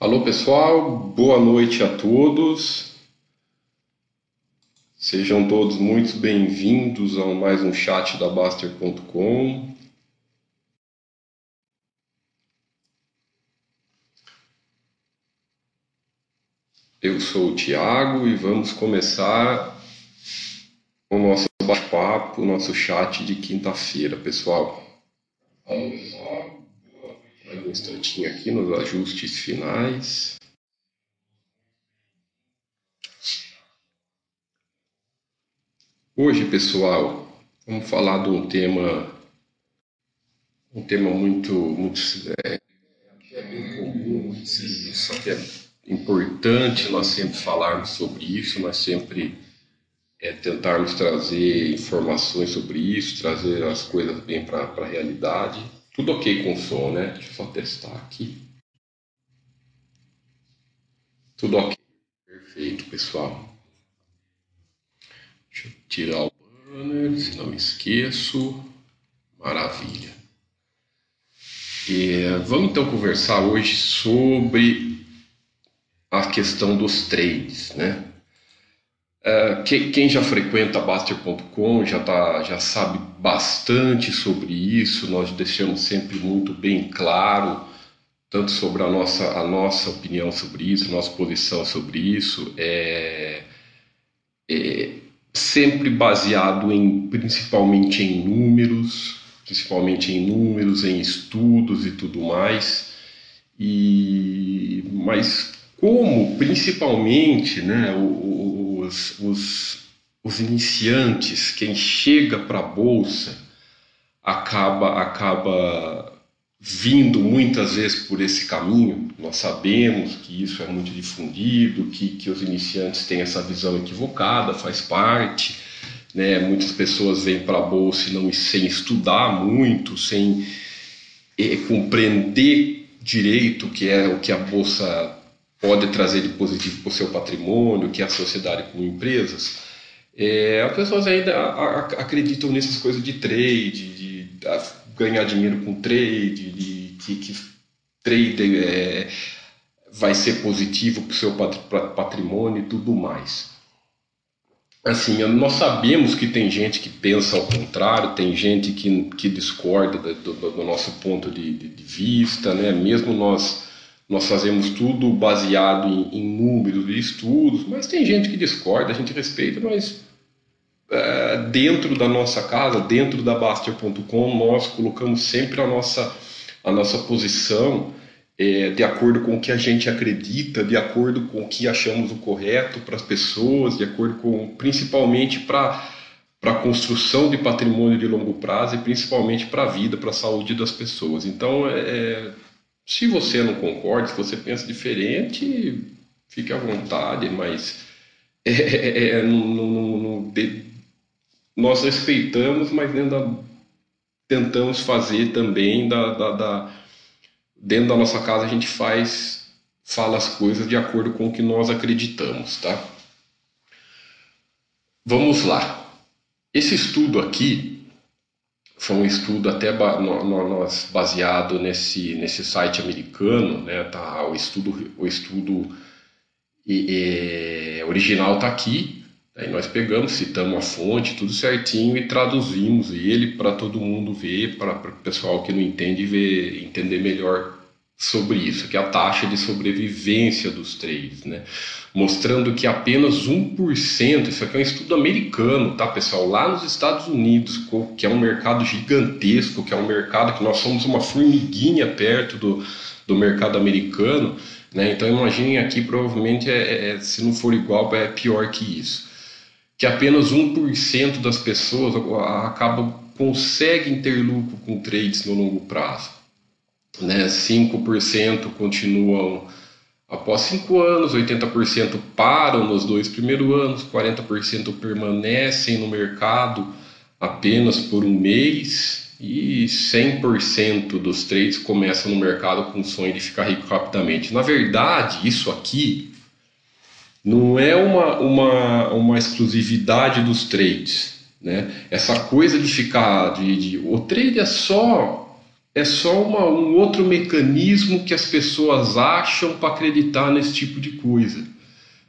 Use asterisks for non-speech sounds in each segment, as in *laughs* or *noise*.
Alô pessoal, boa noite a todos. Sejam todos muito bem-vindos a mais um chat da Baster.com. Eu sou o Tiago e vamos começar o nosso bate-papo, o nosso chat de quinta-feira, pessoal. Pessoal um instantinho aqui nos ajustes finais. Hoje, pessoal, vamos falar de um tema, um tema muito, muito é, é bem comum, só que é importante nós sempre falarmos sobre isso, nós sempre é, tentarmos trazer informações sobre isso, trazer as coisas bem para a realidade. Tudo ok com o som, né? Deixa eu só testar aqui. Tudo ok. Perfeito, pessoal. Deixa eu tirar o banner, se não me esqueço. Maravilha. E, vamos então conversar hoje sobre a questão dos trades, né? É, quem já frequenta Baster.com já, tá, já sabe bastante sobre isso, nós deixamos sempre muito bem claro, tanto sobre a nossa, a nossa opinião sobre isso, nossa posição sobre isso, é, é sempre baseado em principalmente em números, principalmente em números, em estudos e tudo mais. E mas como principalmente, né, os, os, os iniciantes, quem chega para a bolsa, acaba, acaba vindo muitas vezes por esse caminho. Nós sabemos que isso é muito difundido, que, que os iniciantes têm essa visão equivocada, faz parte. Né? Muitas pessoas vêm para a bolsa não, sem estudar muito, sem é, compreender direito o que é o que a bolsa pode trazer de positivo para o seu patrimônio, que é a sociedade com empresas, é, as pessoas ainda acreditam nessas coisas de trade, de, ganhar dinheiro com trade, de que, que trade é, vai ser positivo para o seu patrimônio e tudo mais. Assim, nós sabemos que tem gente que pensa ao contrário, tem gente que, que discorda do, do, do nosso ponto de, de, de vista, né? mesmo nós nós fazemos tudo baseado em, em números e estudos, mas tem gente que discorda, a gente respeita, mas é, dentro da nossa casa, dentro da Baster.com, nós colocamos sempre a nossa, a nossa posição é, de acordo com o que a gente acredita, de acordo com o que achamos o correto para as pessoas, de acordo com, principalmente para para a construção de patrimônio de longo prazo e principalmente para a vida, para a saúde das pessoas. Então, é, é se você não concorda, se você pensa diferente, fique à vontade, mas *laughs* é, é, é de, nós respeitamos, mas ainda tentamos fazer também da, da, da, dentro da nossa casa a gente faz fala as coisas de acordo com o que nós acreditamos, tá? Vamos lá. Esse estudo aqui foi um estudo até nós baseado nesse nesse site americano, né? Tá o estudo o estudo e, e, original está aqui. Aí nós pegamos, citamos a fonte, tudo certinho e traduzimos ele para todo mundo ver, para o pessoal que não entende ver, entender melhor sobre isso, que é a taxa de sobrevivência dos trades, né? mostrando que apenas 1%, isso aqui é um estudo americano, tá pessoal, lá nos Estados Unidos, que é um mercado gigantesco, que é um mercado que nós somos uma formiguinha perto do, do mercado americano, né? então imaginem aqui, provavelmente, é, é, se não for igual, é pior que isso, que apenas 1% das pessoas acabam, conseguem ter lucro com trades no longo prazo né, 5% continuam após 5 anos, 80% param nos dois primeiros anos, 40% permanecem no mercado apenas por um mês e 100% dos trades começam no mercado com o sonho de ficar rico rapidamente. Na verdade, isso aqui não é uma, uma, uma exclusividade dos trades. Né? Essa coisa de ficar. De, de, o trade é só é só uma, um outro mecanismo que as pessoas acham para acreditar nesse tipo de coisa.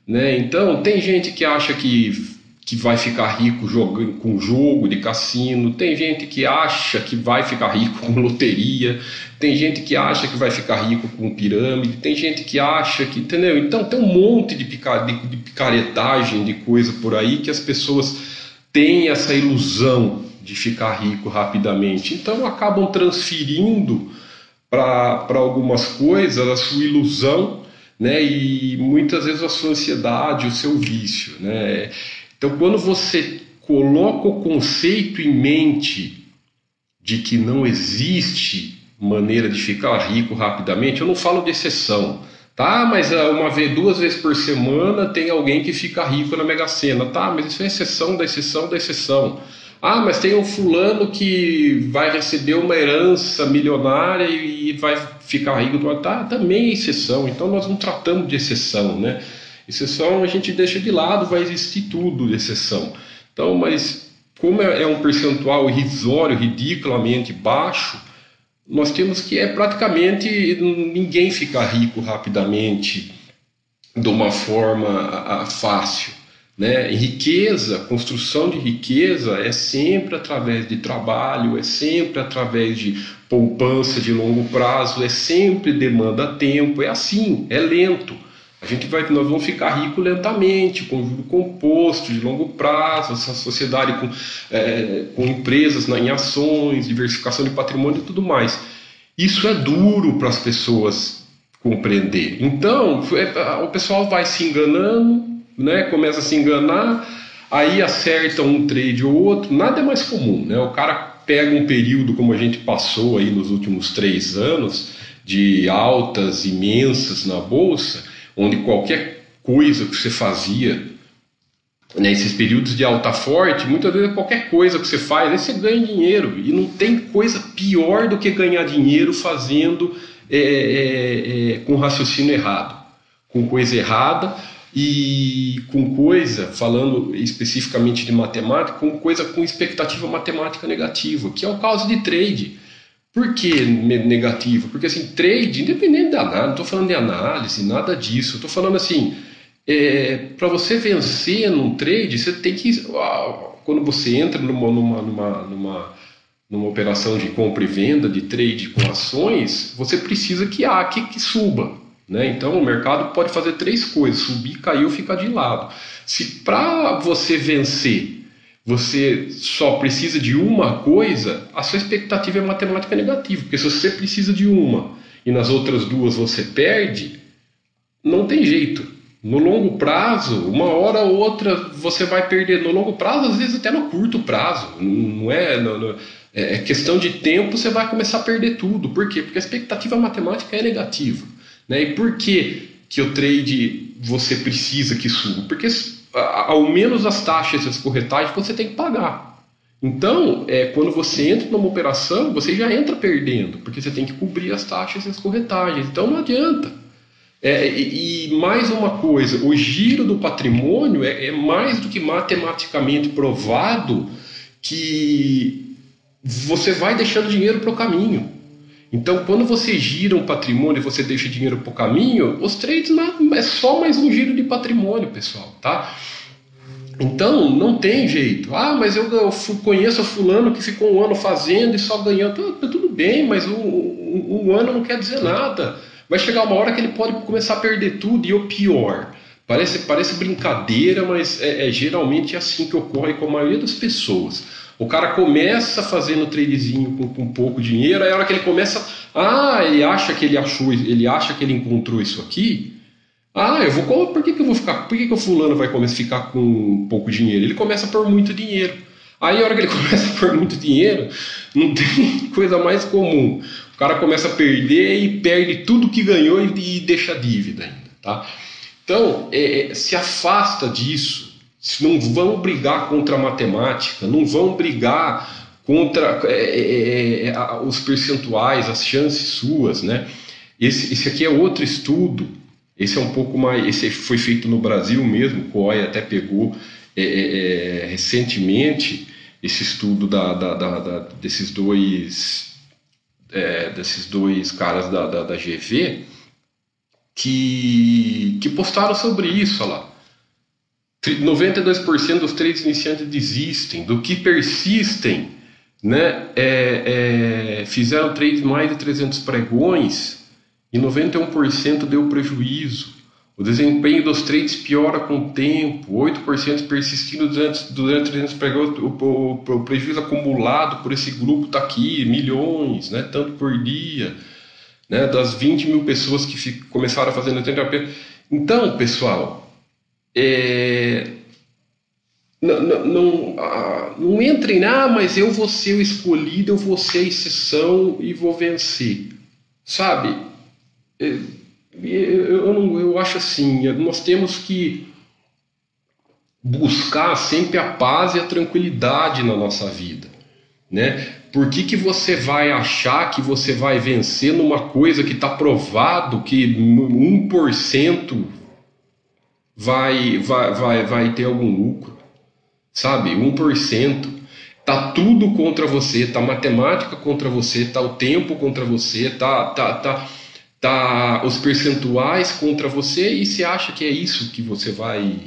Né? Então, tem gente que acha que, que vai ficar rico jogando, com jogo de cassino, tem gente que acha que vai ficar rico com loteria, tem gente que acha que vai ficar rico com pirâmide, tem gente que acha que. Entendeu? Então, tem um monte de, picar, de, de picaretagem de coisa por aí que as pessoas têm essa ilusão de ficar rico rapidamente. Então acabam transferindo para algumas coisas a sua ilusão né, e muitas vezes a sua ansiedade, o seu vício. Né? Então quando você coloca o conceito em mente de que não existe maneira de ficar rico rapidamente, eu não falo de exceção. Tá, mas ah, uma vez, duas vezes por semana tem alguém que fica rico na Mega Sena. Tá, mas isso é exceção da exceção da exceção. Ah, mas tem um fulano que vai receber uma herança milionária e vai ficar rico. Tá, também é exceção. Então nós não tratamos de exceção, né? Exceção a gente deixa de lado, vai existir tudo de exceção. Então, mas como é, é um percentual irrisório, ridiculamente baixo, nós temos que é praticamente ninguém ficar rico rapidamente de uma forma fácil. Né? riqueza, construção de riqueza é sempre através de trabalho, é sempre através de poupança de longo prazo, é sempre demanda tempo, é assim, é lento. A gente vai, nós vamos ficar rico lentamente, com juro composto de longo prazo, essa sociedade com, é, com empresas né, em ações, diversificação de patrimônio e tudo mais. Isso é duro para as pessoas compreender. Então, é, o pessoal vai se enganando, né, começa a se enganar, aí acerta um trade ou outro, nada é mais comum, né? O cara pega um período como a gente passou aí nos últimos três anos de altas imensas na bolsa, onde qualquer coisa que você fazia nesses né, períodos de alta forte, muitas vezes qualquer coisa que você faz, aí você ganha dinheiro e não tem coisa pior do que ganhar dinheiro fazendo é, é, é, com raciocínio errado, com coisa errada e com coisa, falando especificamente de matemática, com coisa com expectativa matemática negativa, que é o caso de trade. Por que negativa? Porque assim, trade, independente da análise, não estou falando de análise, nada disso, estou falando assim, é, para você vencer num trade, você tem que, quando você entra numa, numa, numa, numa, numa operação de compra e venda, de trade com ações, você precisa que a que, que suba. Né? Então o mercado pode fazer três coisas: subir, cair ou ficar de lado. Se para você vencer você só precisa de uma coisa, a sua expectativa é matemática negativa, porque se você precisa de uma e nas outras duas você perde, não tem jeito. No longo prazo, uma hora ou outra você vai perder. No longo prazo, às vezes até no curto prazo, não é, não, é, é questão de tempo, você vai começar a perder tudo. Por quê? Porque a expectativa matemática é negativa. Né? E por que, que o trade você precisa que suba? Porque ao menos as taxas e as corretagens você tem que pagar. Então, é, quando você entra numa operação, você já entra perdendo, porque você tem que cobrir as taxas e as corretagens. Então não adianta. É, e, e, mais uma coisa, o giro do patrimônio é, é mais do que matematicamente provado que você vai deixando dinheiro para o caminho. Então, quando você gira um patrimônio e você deixa dinheiro para o caminho, os trades é só mais um giro de patrimônio, pessoal, tá? Então, não tem jeito. Ah, mas eu, eu conheço fulano que ficou um ano fazendo e só ganhando. Tá, tudo bem, mas um, um, um ano não quer dizer nada. Vai chegar uma hora que ele pode começar a perder tudo e o pior. Parece, parece brincadeira, mas é, é geralmente assim que ocorre com a maioria das pessoas. O cara começa fazendo tradezinho com, com pouco dinheiro, aí a hora que ele começa, ah, ele acha que ele achou, ele acha que ele encontrou isso aqui. Ah, eu vou, por que, que eu vou ficar, por que, que o fulano vai começar a ficar com pouco dinheiro? Ele começa por muito dinheiro. Aí a hora que ele *laughs* começa por muito dinheiro, não tem *laughs* coisa mais comum. O cara começa a perder e perde tudo que ganhou e, deixa dívida ainda, tá? Então, é, é se afasta disso não vão brigar contra a matemática, não vão brigar contra é, é, é, os percentuais, as chances suas, né? Esse, esse aqui é outro estudo, esse é um pouco mais, esse foi feito no Brasil mesmo, o COI até pegou é, é, recentemente esse estudo da, da, da, desses dois desses dois caras da, da, da GV que, que postaram sobre isso olha lá. 92% dos trades iniciantes desistem, do que persistem, né, é, é, fizeram trades mais de 300 pregões e 91% deu prejuízo. O desempenho dos trades piora com o tempo, 8% persistindo durante, durante 300 pregões, o, o, o, prejuízo acumulado por esse grupo está aqui, milhões, né, tanto por dia, né, das 20 mil pessoas que começaram a fazer no tempo. Então, pessoal, é, não, não, não, ah, entrem, ah, mas eu vou ser o escolhido, eu vou ser a exceção e vou vencer. Sabe? É, eu, eu, eu acho assim, nós temos que buscar sempre a paz e a tranquilidade na nossa vida, né? Por que, que você vai achar que você vai vencer numa coisa que está provado que 1% vai, vai, vai, vai ter algum lucro? Sabe? 1%. Tá tudo contra você, tá matemática contra você, tá o tempo contra você, tá, tá, tá, tá os percentuais contra você e você acha que é isso que você vai.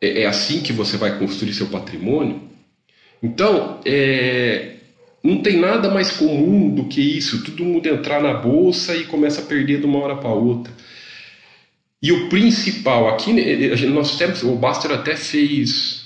É, é assim que você vai construir seu patrimônio? Então, é, não tem nada mais comum do que isso. Todo mundo entrar na bolsa e começa a perder de uma hora para outra. E o principal aqui, né, nós temos, o Baster até fez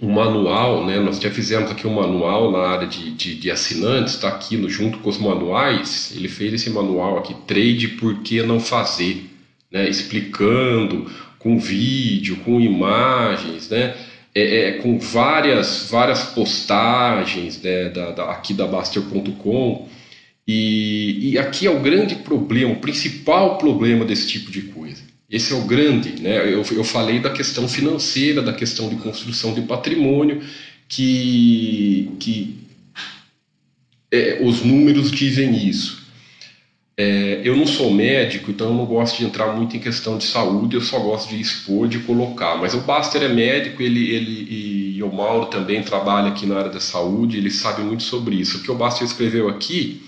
um manual, né? Nós já fizemos aqui um manual na área de, de, de assinantes, está aqui no, junto com os manuais. Ele fez esse manual aqui, Trade Por que Não Fazer, né? explicando com vídeo, com imagens, né? É, é, com várias, várias postagens né, da, da, aqui da Baster.com. E, e aqui é o grande problema, o principal problema desse tipo de coisa. Esse é o grande, né? Eu, eu falei da questão financeira, da questão de construção de patrimônio, que, que é, os números dizem isso. É, eu não sou médico, então eu não gosto de entrar muito em questão de saúde, eu só gosto de expor, de colocar. Mas o Baster é médico, ele, ele e, o Mauro também trabalha aqui na área da saúde, ele sabe muito sobre isso. O que o Baster escreveu aqui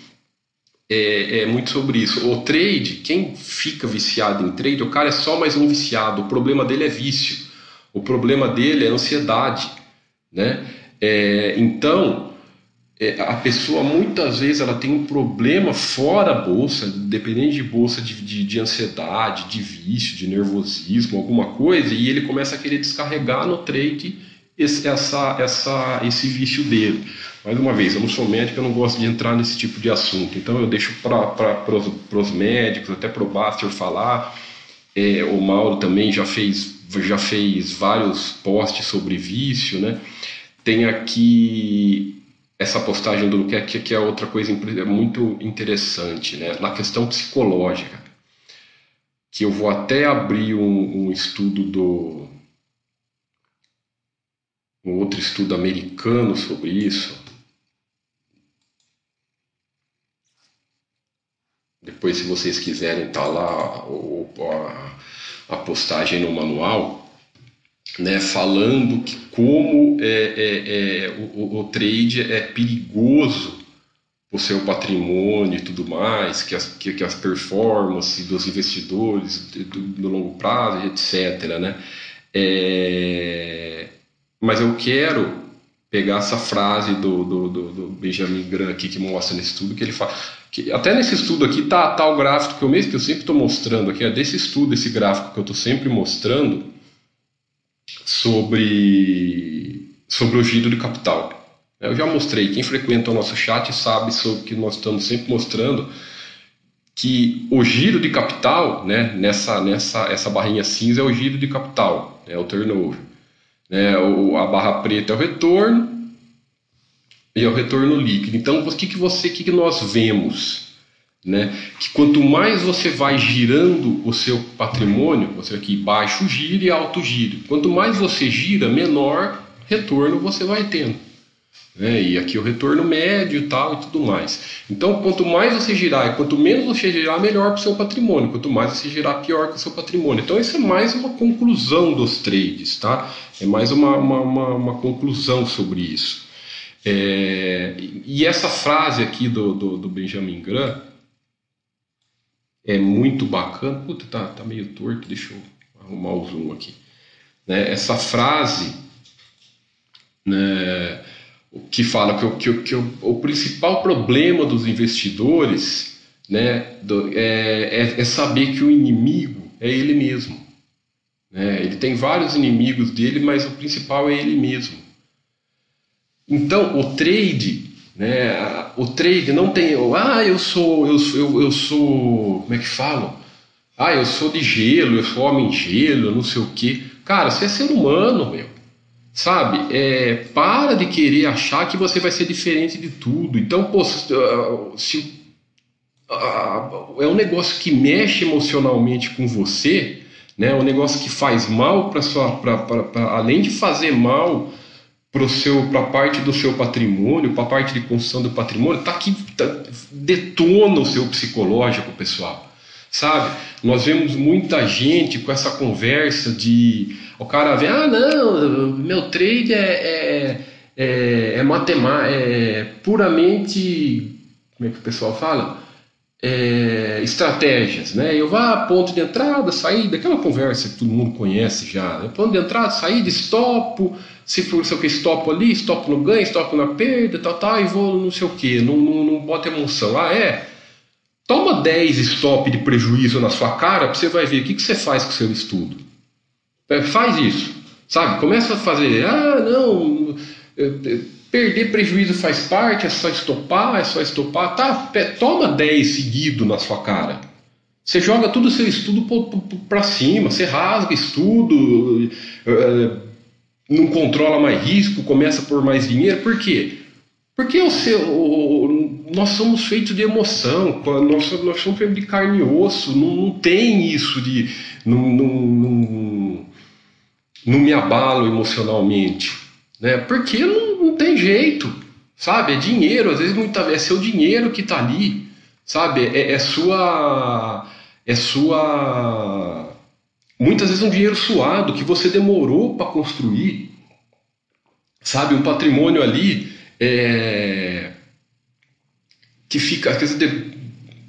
é, é, muito sobre isso. O trade, quem fica viciado em trade, o cara é só mais um viciado. O problema dele é vício. O problema dele é ansiedade, né? É, então, é, a pessoa muitas vezes ela tem um problema fora a bolsa, dependendo de bolsa de, de, de, ansiedade, de vício, de nervosismo, alguma coisa, e ele começa a querer descarregar no trade esse, essa, essa, esse vício dele. Mais uma vez, eu não sou médico, eu não gosto de entrar nesse tipo de assunto, então eu deixo para os médicos, até para o Baster falar. É, o Mauro também já fez, já fez vários posts sobre vício, né? Tem aqui essa postagem do Luquete, que é outra coisa muito interessante, né? na questão psicológica, que eu vou até abrir um, um estudo do um outro estudo americano sobre isso. Depois, se vocês quiserem, tá lá a, a postagem no manual né, falando que como é, é, é o, o, trade é perigoso o seu patrimônio e tudo mais, que as, que, que as performances dos investidores do, do longo prazo, etc. Né? É, mas eu quero pegar essa frase do, do, do, do Benjamin Graham aqui que mostra nesse estudo que ele fala que até nesse estudo aqui tá, tá o gráfico que eu mesmo que eu sempre estou mostrando aqui é desse estudo esse gráfico que eu estou sempre mostrando sobre, sobre o giro de capital. Eu já mostrei, quem frequenta o nosso chat sabe sobre que nós estamos sempre mostrando que o giro de capital, né, nessa, nessa essa barrinha cinza é o giro de capital, é o turnover. Né, o, a barra preta é o retorno e é o retorno líquido. Então, o que, que você, o que, que nós vemos? né? Que quanto mais você vai girando o seu patrimônio, você aqui baixo giro e alto giro. Quanto mais você gira, menor retorno você vai tendo. Né? E aqui o retorno médio e tal e tudo mais. Então, quanto mais você girar e quanto menos você girar, melhor para o seu patrimônio. Quanto mais você girar, pior para o seu patrimônio. Então, isso é mais uma conclusão dos trades, tá? É mais uma, uma, uma, uma conclusão sobre isso. É, e essa frase aqui do, do, do, Benjamin Graham é muito bacana. Puta, tá, tá meio torto, deixa eu arrumar o zoom aqui. Né, essa frase né, que fala que, que, que o, o, principal problema dos investidores né, do, é, é, é, saber que o inimigo é ele mesmo. Né? Ele tem vários inimigos dele, mas o principal é ele mesmo. Então, o trade, né, o trade não tem, ah, eu sou, eu, eu, eu sou, como é que falam? Ah, eu sou de gelo, eu sou homem gelo, não sei o quê. Cara, você é ser humano, meu. Sabe? É, para de querer achar que você vai ser diferente de tudo. Então, pô, se, se uh, é um negócio que mexe emocionalmente com você, né? Um negócio que faz mal para sua, pra, pra, pra, além de fazer mal para a parte do seu patrimônio, para parte de construção do patrimônio, tá aqui tá, detona o seu psicológico, pessoal. Sabe? Nós vemos muita gente com essa conversa de o cara vê, ah, não, meu trade é, é, é, é matemática, é puramente, como é que o pessoal fala? É, estratégias, né? Eu a ponto de entrada, saída, aquela conversa que todo mundo conhece já, né? ponto de entrada, saída, estopo, se for sei o que, estopo ali, estopo no ganho, estopo na perda, tal, tal, e vou não sei o que, não, não, não bota emoção. Ah, é? Toma 10 stop de prejuízo na sua cara, você vai ver o que, que você faz com o seu estudo. É, faz isso, sabe? Começa a fazer, ah, não, perder prejuízo faz parte, é só estopar, é só estopar. Tá, toma 10 seguido na sua cara. Você joga todo o seu estudo para cima, você rasga estudo, é, não controla mais risco, começa por mais dinheiro. Por quê? Porque o seu, nós somos feitos de emoção, nós, nós somos feitos de carne e osso, não, não tem isso de. Não, não, não me abalo emocionalmente, né? Porque não, não tem jeito, sabe? É dinheiro, às vezes muita é seu dinheiro que está ali, sabe? É, é, sua, é sua, muitas vezes um dinheiro suado que você demorou para construir, sabe? Um patrimônio ali é, que fica, quer dizer,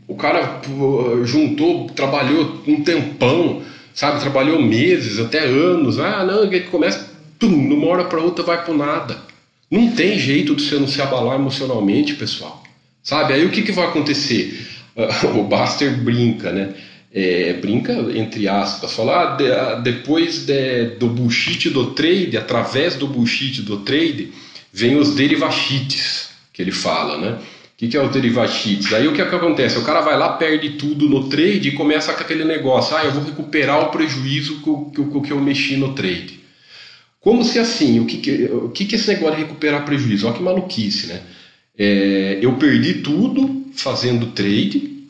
o cara juntou, trabalhou um tempão sabe? Trabalhou meses, até anos. Ah, não, que começa, tum, de uma hora para outra vai pro nada. Não tem jeito de você não se abalar emocionalmente, pessoal. Sabe? Aí o que, que vai acontecer? *laughs* o Buster brinca, né? É, brinca entre aspas, falar ah, de, ah, depois de, do bullshit do trade, através do bullshit do trade, vem os derivachites que ele fala, né? O que, que é o derivativos? Aí o que, é que acontece? O cara vai lá, perde tudo no trade e começa com aquele negócio: ah, eu vou recuperar o prejuízo que, que, que eu mexi no trade. Como se assim, o que, que, o que, que esse negócio de recuperar prejuízo? Olha que maluquice, né? É, eu perdi tudo fazendo trade.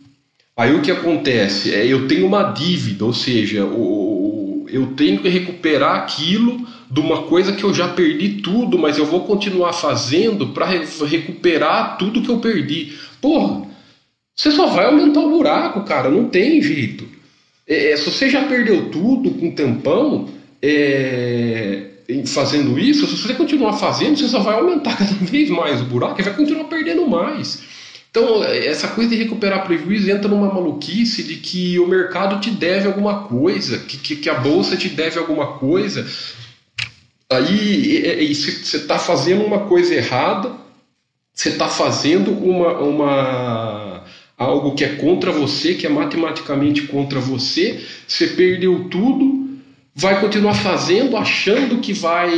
Aí o que acontece? É, eu tenho uma dívida, ou seja, o, eu tenho que recuperar aquilo de uma coisa que eu já perdi tudo, mas eu vou continuar fazendo para re recuperar tudo que eu perdi. Porra, você só vai aumentar o buraco, cara, não tem jeito. É, é se você já perdeu tudo com tempão é, fazendo isso, se você continuar fazendo, você só vai aumentar *laughs* cada vez mais o buraco e vai continuar perdendo mais. Então, essa coisa de recuperar prejuízo entra numa maluquice de que o mercado te deve alguma coisa, que, que, que a bolsa te deve alguma coisa, aí você está fazendo uma coisa errada, você está fazendo uma, uma algo que é contra você, que é matematicamente contra você, você perdeu tudo, vai continuar fazendo, achando que vai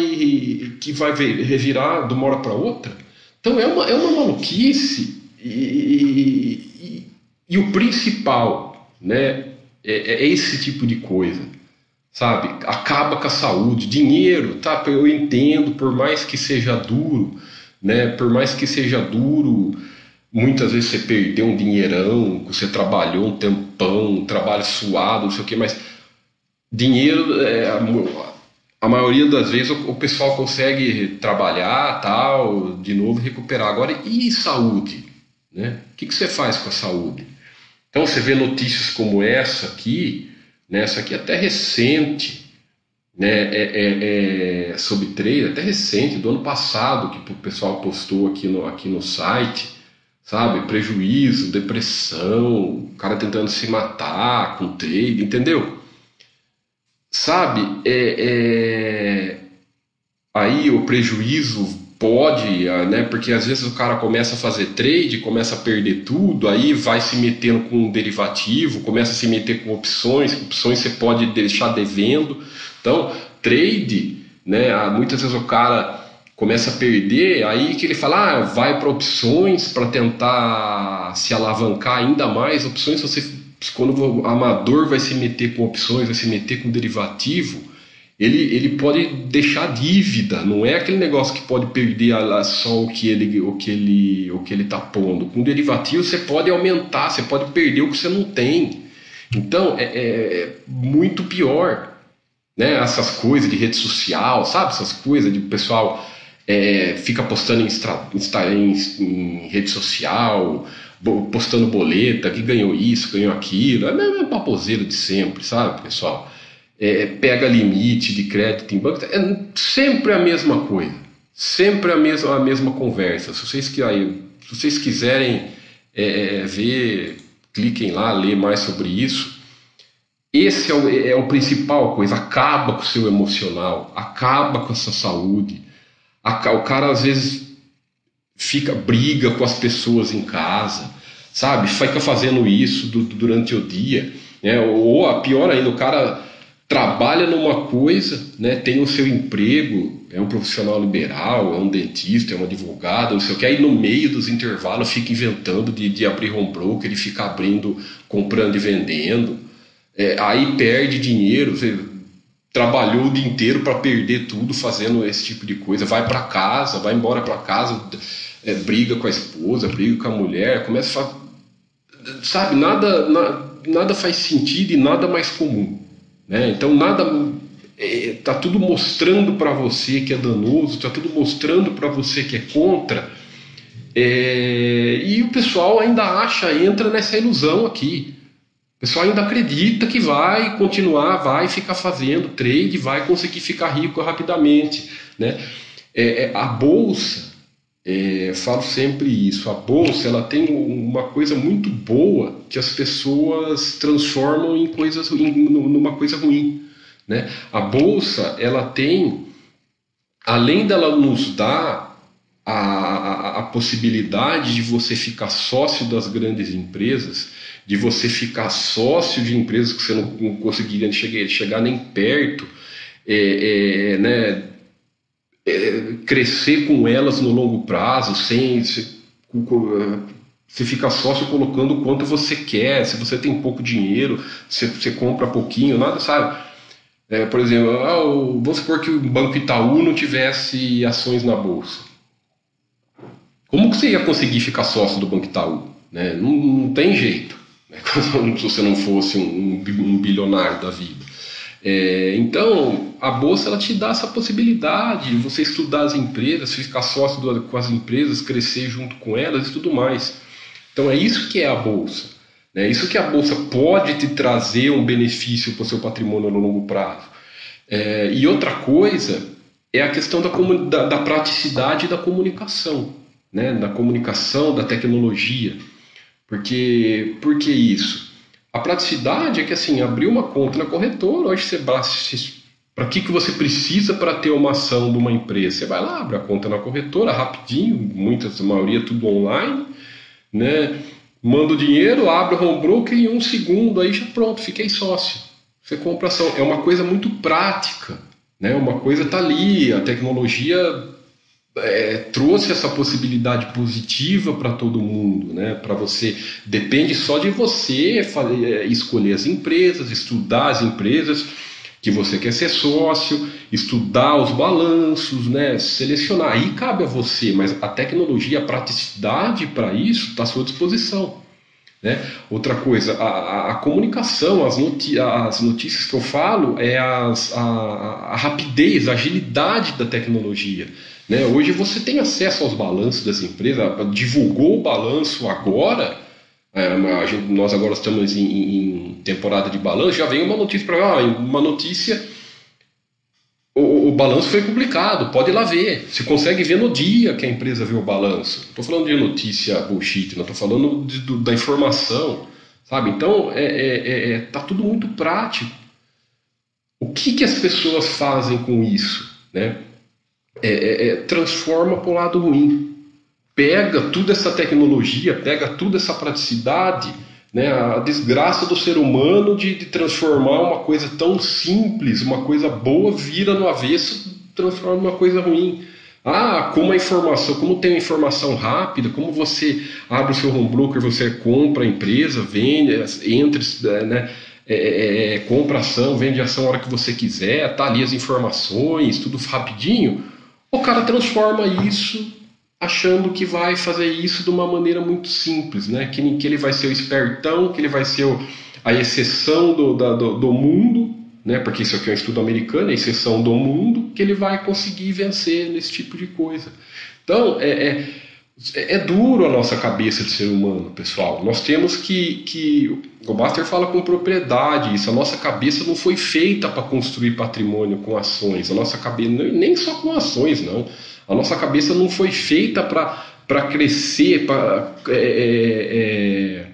que vai revirar de uma hora para outra. Então é uma, é uma maluquice e, e, e o principal, né, é, é esse tipo de coisa sabe? Acaba com a saúde, dinheiro, tá? Eu entendo, por mais que seja duro, né? Por mais que seja duro, muitas vezes você perdeu um dinheirão, você trabalhou um tempão, um trabalho suado, não sei o que, mas dinheiro, é, a, maioria das vezes o, o, pessoal consegue trabalhar, tal, de novo recuperar. Agora, e saúde, né? O que, que você faz com a saúde? Então você vê notícias como essa aqui, né? Essa aqui até recente, né, é, é, é, sobre trade, até recente, do ano passado, que o pessoal postou aqui no, aqui no site, sabe? Prejuízo, depressão, o cara tentando se matar com trade, entendeu? Sabe? É, é... Aí o prejuízo pode, ah, né? Porque às vezes o cara começa a fazer trade, começa a perder tudo, aí vai se metendo com um derivativo, começa a se meter com opções, opções você pode deixar devendo. Então, trade, né? Ah, muitas vezes o cara começa a perder, aí que ele fala, ah, vai para opções para tentar se alavancar ainda mais. Opções, você, quando o amador vai se meter com opções, vai se meter com derivativo, ele, ele pode deixar dívida, não é aquele negócio que pode perder só o que ele o que ele o que ele está pondo. Com derivativo você pode aumentar, você pode perder o que você não tem. Então é, é, é muito pior, né? Essas coisas de rede social, sabe? Essas coisas de pessoal é, fica postando em, em, em, rede social, postando boleta, que ganhou isso, ganhou aquilo, é mesmo paposeiro de sempre, sabe, pessoal? É, pega limite de crédito em banco, é sempre a mesma coisa, sempre a mesma, a mesma conversa. Se vocês, se vocês quiserem é, é, ver, cliquem lá, ler mais sobre isso. Esse é o, é o principal coisa, acaba com o seu emocional, acaba com a sua saúde. O cara às vezes fica, briga com as pessoas em casa, sabe? Fica fazendo isso durante o dia. Né? Ou a pior ainda, o cara trabalha numa coisa, né, tem o seu emprego, é um profissional liberal, é um dentista, é um advogado, não sei o que, aí no meio dos intervalos fica inventando de, de abrir home broker, ele fica abrindo, comprando e vendendo, é, aí perde dinheiro, você trabalhou o dia inteiro para perder tudo fazendo esse tipo de coisa, vai para casa, vai embora para casa, é, briga com a esposa, briga com a mulher, começa a sabe, nada, na, nada faz sentido e nada mais comum. Né? Então nada está é, tudo mostrando para você que é danoso, está tudo mostrando para você que é contra. É, e o pessoal ainda acha, entra nessa ilusão aqui. O pessoal ainda acredita que vai continuar, vai ficar fazendo trade, vai conseguir ficar rico rapidamente. Né? É, é a bolsa, é, falo sempre isso, a bolsa ela tem uma coisa muito boa que as pessoas transformam em coisas em, numa coisa ruim. Né? A bolsa ela tem, além dela nos dar a, a, a possibilidade de você ficar sócio das grandes empresas, de você ficar sócio de empresas que você não, não conseguiria chegar, chegar nem perto, é, é, né, é, crescer com elas no longo prazo, sem você fica sócio colocando o quanto você quer, se você tem pouco dinheiro, se você compra pouquinho, nada, sabe? É, por exemplo, ah, vamos supor que o Banco Itaú não tivesse ações na bolsa. Como que você ia conseguir ficar sócio do Banco Itaú? Né? Não, não tem jeito, né? *laughs* se você não fosse um, um bilionário da vida. É, então, a bolsa ela te dá essa possibilidade de você estudar as empresas, ficar sócio com as empresas, crescer junto com elas e tudo mais. Então, é isso que é a bolsa. É né? isso que a bolsa pode te trazer um benefício para o seu patrimônio no longo prazo. É, e outra coisa é a questão da, da, da praticidade da comunicação, né? da comunicação, da tecnologia. Porque, por que isso? A praticidade é que assim, abrir uma conta na corretora, hoje você para que, que você precisa para ter uma ação de uma empresa? Você vai lá, abre a conta na corretora rapidinho, muitas, a maioria tudo online, né? Manda o dinheiro, abre o home broker em um segundo, aí já pronto, fiquei sócio. Você compra ação. É uma coisa muito prática, né? Uma coisa tá ali, a tecnologia é, trouxe essa possibilidade positiva para todo mundo, né? Para você depende só de você fazer, é, escolher as empresas, estudar as empresas que você quer ser sócio, estudar os balanços, né? Selecionar. Aí cabe a você, mas a tecnologia, a praticidade para isso está à sua disposição. Né? Outra coisa, a, a, a comunicação, as, as, notícias que eu falo é as, a, a rapidez, a agilidade da tecnologia. Né? Hoje você tem acesso aos balanços das empresas, divulgou o balanço agora, é, gente, nós agora estamos em, em, temporada de balanço, já vem uma notícia para ah, uma notícia balanço foi publicado, pode ir lá ver. Você consegue ver no dia que a empresa viu o balanço. Estou falando de notícia bullshit, não estou falando de, do, da informação, sabe? Então, é, é, é, é, tá tudo muito prático. O que, que as pessoas fazem com isso? Né? É, é, é transforma para o lado ruim. Pega toda essa tecnologia, pega toda essa praticidade, né? a desgraça do ser humano de, de transformar uma coisa tão simples, uma coisa boa, vira no avesso, transforma numa coisa ruim. Ah, como a informação, como tem informação rápida, como você abre o seu home broker, você compra a empresa, vende, entra, né? É, é, é, compra ação, vende ação a hora que você quiser, tá ali as informações, tudo rapidinho. O cara transforma isso achando que vai fazer isso de uma maneira muito simples, né? Que, que ele vai ser o espertão, que ele vai ser o, a exceção do, da, do, do, mundo, né? Porque isso aqui é um estudo americano, a exceção do mundo, que ele vai conseguir vencer nesse tipo de coisa. Então, é, é é, é duro a nossa cabeça de ser humano, pessoal. Nós temos que, que o Baster fala com propriedade isso. A nossa cabeça não foi feita para construir patrimônio com ações. A nossa cabeça nem só com ações, não. A nossa cabeça não foi feita para crescer, para é, é, é,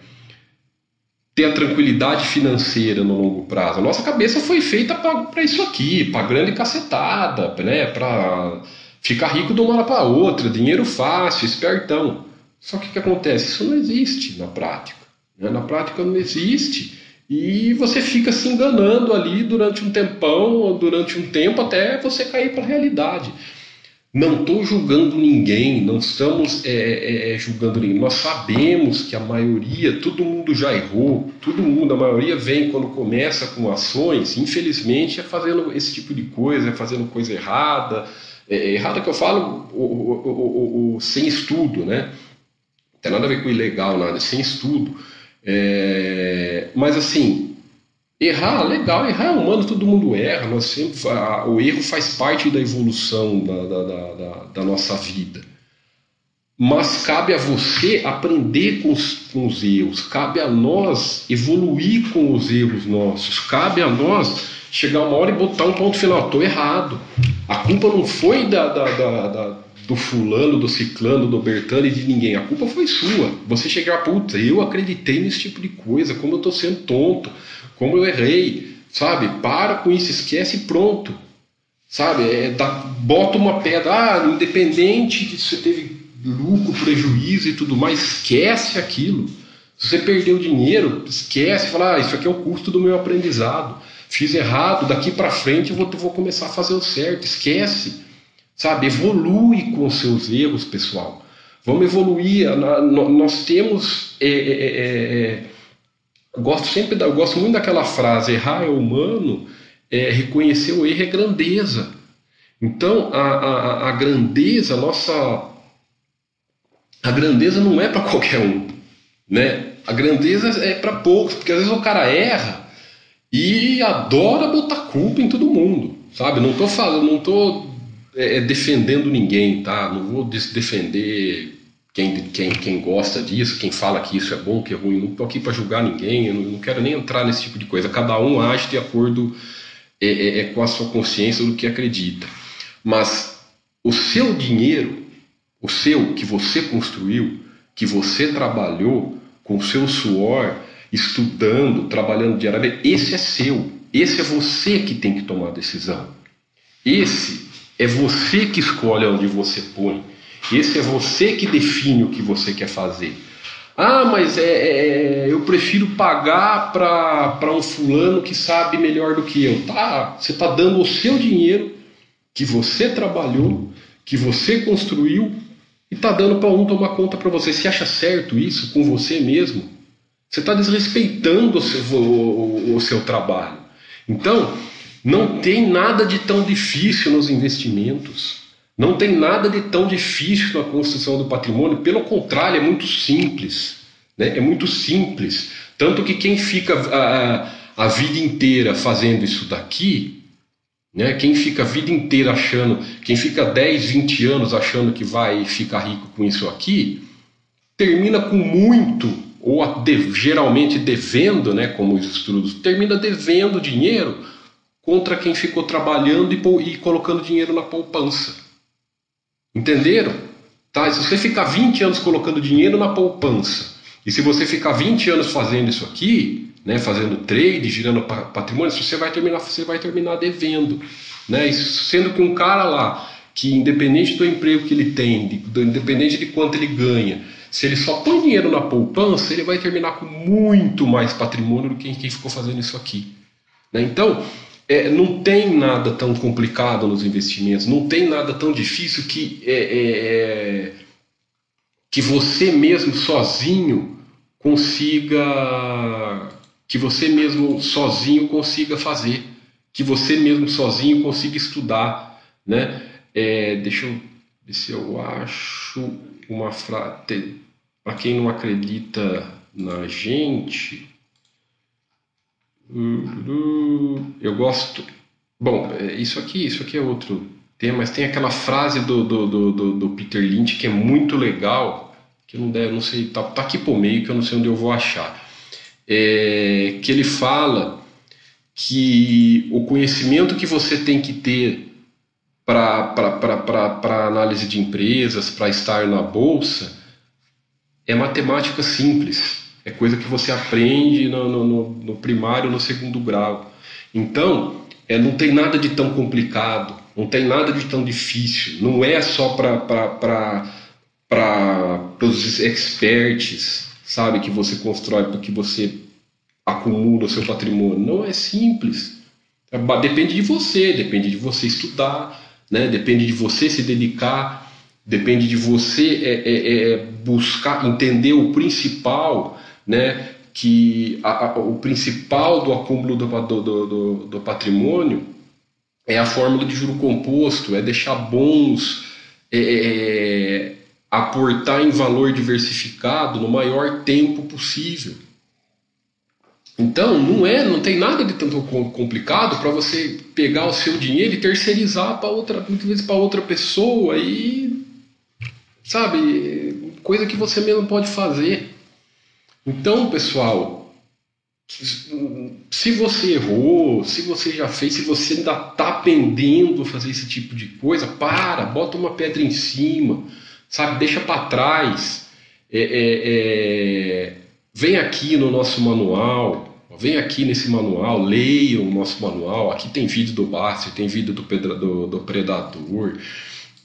ter a tranquilidade financeira no longo prazo. A nossa cabeça foi feita para isso aqui, para grande cacetada, né? Para ficar rico de uma hora para outra, dinheiro fácil, espertão. Só que o que acontece? Isso não existe na prática. Né? Na prática não existe. E você fica se enganando ali durante um tempão, durante um tempo, até você cair para a realidade. Não estou julgando ninguém, não estamos é, é, é, julgando ninguém. Nós sabemos que a maioria, todo mundo já errou, todo mundo, a maioria vem quando começa com ações, infelizmente é fazendo esse tipo de coisa, é fazendo coisa errada, é, é, errado que eu falo o, o, o, o, sem estudo, né? Não tem nada a ver com ilegal, nada, sem estudo. É, mas assim, errar, legal, errar é humano, todo mundo erra, nós sempre, a, o erro faz parte da evolução da, da, da, da, nossa vida. Mas cabe a você aprender com os, com os erros, cabe a nós evoluir com os erros nossos, cabe a nós chegar uma hora e botar um ponto final. Estou errado. A culpa não foi da, da, da, da, do fulano, do ciclano, do Bertano e de ninguém. A culpa foi sua. Você chegar, puta, eu acreditei nesse tipo de coisa, como eu estou sendo tonto, como eu errei. Sabe? Para com isso, esquece e pronto. Sabe? É, dá, bota uma pedra, ah, independente de se você teve lucro, prejuízo e tudo mais, esquece aquilo. Se você perdeu dinheiro, esquece, fala, ah, isso aqui é o custo do meu aprendizado fiz errado, daqui para frente eu vou, vou começar a fazer o certo. Esquece, sabe? Evolui com os seus erros, pessoal. Vamos evoluir. Nós temos. É, é, é, é, gosto sempre, da, gosto muito daquela frase: errar é humano, é, reconhecer o erro é grandeza. Então, a, a, a grandeza, a nossa. A grandeza não é para qualquer um, né? A grandeza é para poucos, porque às vezes o cara erra e adora botar culpa em todo mundo, sabe? Não tô falando, não tô é, é defendendo ninguém, tá? Não vou defender quem, quem, quem gosta disso, quem fala que isso é bom, que é ruim. Não tô aqui para julgar ninguém, eu não, não, quero nem entrar nesse tipo de coisa. Cada um age de acordo é, é, é com a sua consciência do que acredita. Mas o seu dinheiro, o seu que você construiu, que você trabalhou com o seu suor, estudando, trabalhando diariamente, esse é seu. Esse é você que tem que tomar a decisão. Esse é você que escolhe onde você põe. Esse é você que define o que você quer fazer. Ah, mas é, é, é eu prefiro pagar para um fulano que sabe melhor do que eu. Tá, você está dando o seu dinheiro que você trabalhou, que você construiu e está dando para um tomar conta para você. Você acha certo isso com você mesmo? Você está desrespeitando o seu, o, o seu trabalho. Então, não tem nada de tão difícil nos investimentos. Não tem nada de tão difícil na construção do patrimônio. Pelo contrário, é muito simples. Né? É muito simples. Tanto que quem fica a, a vida inteira fazendo isso daqui, né? quem fica a vida inteira achando, quem fica 10, 20 anos achando que vai ficar rico com isso aqui, termina com muito ou de, geralmente devendo, né, como os estudos, termina devendo dinheiro contra quem ficou trabalhando e, e colocando dinheiro na poupança. Entenderam? Tá? Se você ficar 20 anos colocando dinheiro na poupança, e se você ficar 20 anos fazendo isso aqui, né, fazendo trade, girando patrimônio, você vai terminar, você vai terminar devendo. Né? Sendo que um cara lá, que independente do emprego que ele tem, de, independente de quanto ele ganha, se ele só põe dinheiro na poupança, ele vai terminar com muito mais patrimônio do que quem ficou fazendo isso aqui. Né? Então, é, não tem nada tão complicado nos investimentos, não tem nada tão difícil que, é, é, é que você mesmo sozinho consiga que você mesmo sozinho consiga fazer, que você mesmo sozinho consiga estudar, né? É, deixa eu ver se eu acho uma frase para quem não acredita na gente, eu gosto. Bom, é, isso aqui, isso aqui é outro tema, mas tem aquela frase do, do, do, do Peter Lynch que é muito legal, que não, der, não sei, tá, tá aqui por meio que eu não sei onde eu vou achar. É, que ele fala que o conhecimento que você tem que ter para análise de empresas, para estar na bolsa, é matemática simples. É coisa que você aprende no, no, no primário, no segundo grau. Então, é, não tem nada de tão complicado, não tem nada de tão difícil. Não é só para os experts, sabe, que você constrói, que você acumula o seu patrimônio. Não é simples. Depende de você, depende de você estudar, né? depende de você se dedicar Depende de você é, é, é buscar entender o principal, né? Que a, a, o principal do acúmulo do, do, do, do patrimônio é a fórmula de juro composto, é deixar bons, é, é, é, aportar em valor diversificado no maior tempo possível. Então, não é, não tem nada de tanto complicado para você pegar o seu dinheiro e terceirizar para outra, muitas vezes para outra pessoa e sabe? Coisa que você mesmo pode fazer. Então, pessoal, se você errou, se você já fez, se você ainda está aprendendo a fazer esse tipo de coisa, para, bota uma pedra em cima, sabe? Deixa para trás. É, é, é... Vem aqui no nosso manual, vem aqui nesse manual, leia o nosso manual. Aqui tem vídeo do Basti, tem vídeo do, do, do Predador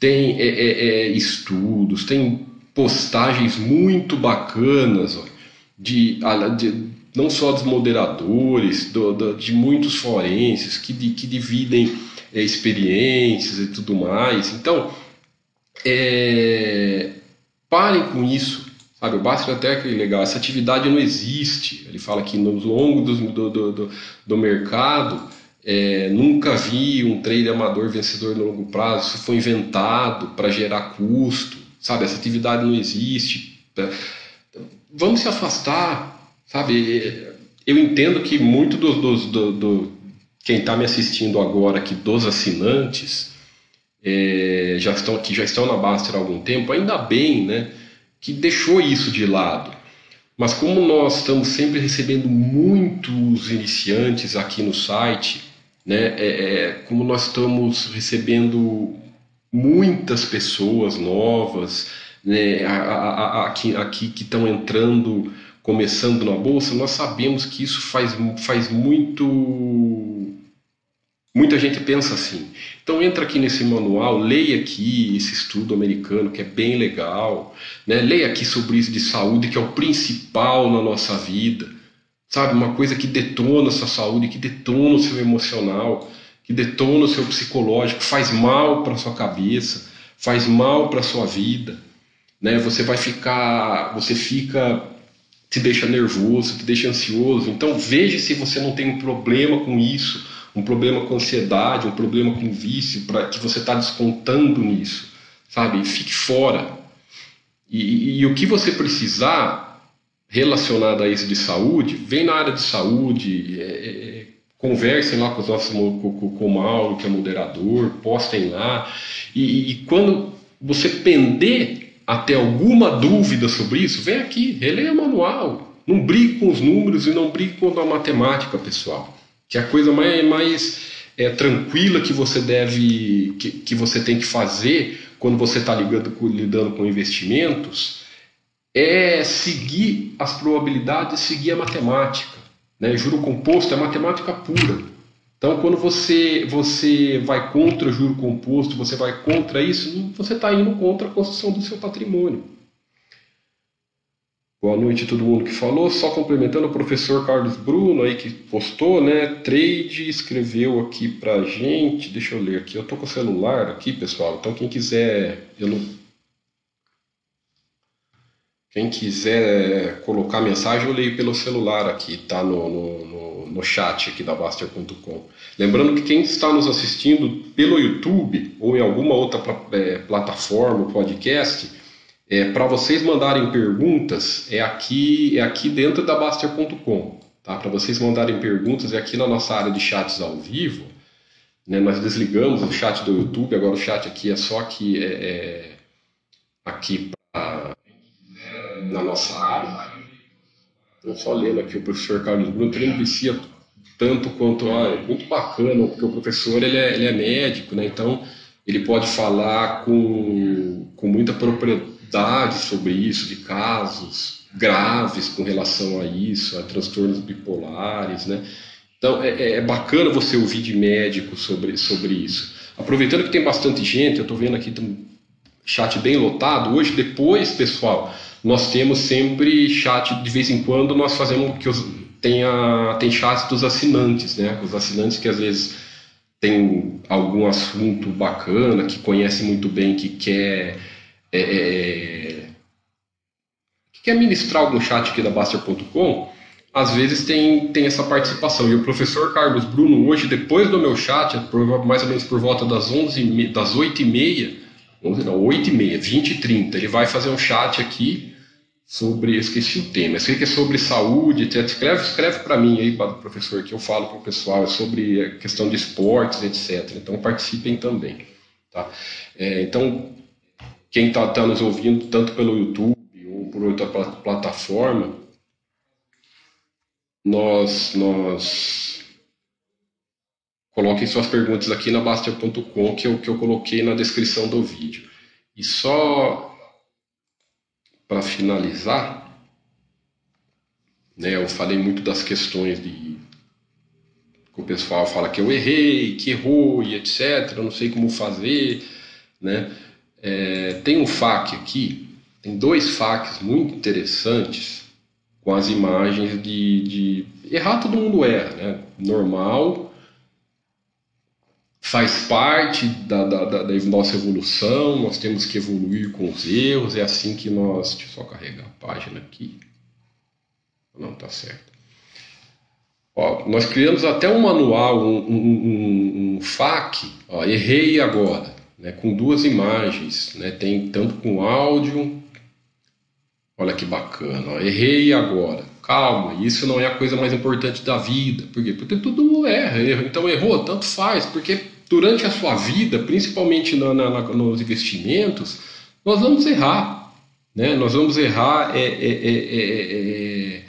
tem é, é, é, estudos, tem postagens muito bacanas ó, de, de, não só dos moderadores, do, do, de muitos forenses que, de, que dividem é, experiências e tudo mais. Então, é, parem com isso. Sabe, o Bastard até que legal, essa atividade não existe. Ele fala que no longo do, do, do, do mercado é, nunca vi um trader amador vencedor no longo prazo. Isso foi inventado para gerar custo, sabe? Essa atividade não existe. Vamos se afastar, sabe? Eu entendo que muito dos, dos do, do, quem está me assistindo agora aqui dos assinantes é, já estão aqui, já estão na Baster há algum tempo. Ainda bem, né? Que deixou isso de lado. Mas como nós estamos sempre recebendo muitos iniciantes aqui no site, né? É, é, como nós estamos recebendo muitas pessoas novas né, aqui, aqui que estão entrando, começando na bolsa, nós sabemos que isso faz, faz muito. Muita gente pensa assim. Então entra aqui nesse manual, leia aqui esse estudo americano que é bem legal, né? leia aqui sobre isso de saúde que é o principal na nossa vida sabe? Uma coisa que detona a sua saúde, que detona o seu emocional, que detona o seu psicológico, faz mal para sua cabeça, faz mal para sua vida, né? Você vai ficar, você fica te deixa nervoso, te deixa ansioso. Então veja se você não tem um problema com isso, um problema com ansiedade, um problema com vício, para que você está descontando nisso, sabe? Fique fora. E, e, e o que você precisar, relacionada a isso de saúde, vem na área de saúde, é, é, conversem lá com os nossos com, com o Mauro, que é moderador, postem lá. E, e, quando você pender até alguma dúvida sobre isso, vem aqui, releia o manual. Não brigue com os números e não brigue com a matemática, pessoal. Que é a coisa mais, mais é, tranquila que você deve, que, que você tem que fazer quando você está lidando com investimentos é seguir as probabilidades, seguir a matemática. Né? Juro composto é matemática pura. Então, quando você, você vai contra o juro composto, você vai contra isso, você está indo contra a construção do seu patrimônio. Boa noite a todo mundo que falou. Só complementando o professor Carlos Bruno aí que postou, né? Trade escreveu aqui pra gente. Deixa eu ler aqui. Eu tô com o celular aqui, pessoal. Então quem quiser, eu não quem quiser colocar mensagem, eu leio pelo celular aqui, tá? No, no, no, no chat aqui da Baster.com. Lembrando que quem está nos assistindo pelo YouTube ou em alguma outra é, plataforma, podcast, é, Para vocês mandarem perguntas, é aqui, é aqui dentro da Baster.com. Tá? Para vocês mandarem perguntas, é aqui na nossa área de chats ao vivo. Né? Nós desligamos o chat do YouTube, agora o chat aqui é só aqui, é, é aqui pra, na nossa área. Estou só lendo aqui o professor Carlos Bruno, ele inicia tanto quanto, ah, é muito bacana, porque o professor ele é, ele é médico, né? então ele pode falar com, com muita propriedade sobre isso, de casos graves com relação a isso, a transtornos bipolares, né? Então é, é, é bacana você ouvir de médico sobre, sobre isso. Aproveitando que tem bastante gente, eu estou vendo aqui um chat bem lotado. Hoje, depois, pessoal, nós temos sempre chat, de vez em quando nós fazemos que os, tem, a, tem chat dos assinantes, né? Os assinantes que às vezes tem algum assunto bacana, que conhece muito bem, que quer é, é, é, que quer ministrar algum chat aqui da Baster.com, às vezes tem, tem essa participação. E o professor Carlos Bruno, hoje, depois do meu chat, mais ou menos por volta das, 11, das 8h30, 11, não, 8h30, 20 h 30, ele vai fazer um chat aqui sobre, esqueci o tema, eu sei que é sobre saúde, etc. Escreve, escreve para mim aí, professor, que eu falo para o pessoal, é sobre a questão de esportes, etc. Então participem também. Tá? É, então, quem está tá nos ouvindo, tanto pelo YouTube ou por outra plataforma, nós, nós coloquem suas perguntas aqui na Bastia.com que eu, que eu coloquei na descrição do vídeo. E só para finalizar, né, eu falei muito das questões de que o pessoal fala que eu errei, que errou e etc, eu não sei como fazer, né? É, tem um FAQ aqui, tem dois FAQs muito interessantes com as imagens de, de. Errar todo mundo erra, né? Normal, faz parte da, da, da, da, nossa evolução, nós temos que evoluir com os erros, é assim que nós. Deixa eu só carregar a página aqui. Não, tá certo. Ó, nós criamos até um manual, um, um, um, um FAQ, ó, errei agora né, com duas imagens, né, tem tanto com áudio. Olha que bacana, ó, errei agora. Calma, isso não é a coisa mais importante da vida. Por quê? Porque todo mundo erra. Então errou, tanto faz, porque durante a sua vida, principalmente na, na, nos investimentos, nós vamos errar. Né? Nós vamos errar. É, é, é,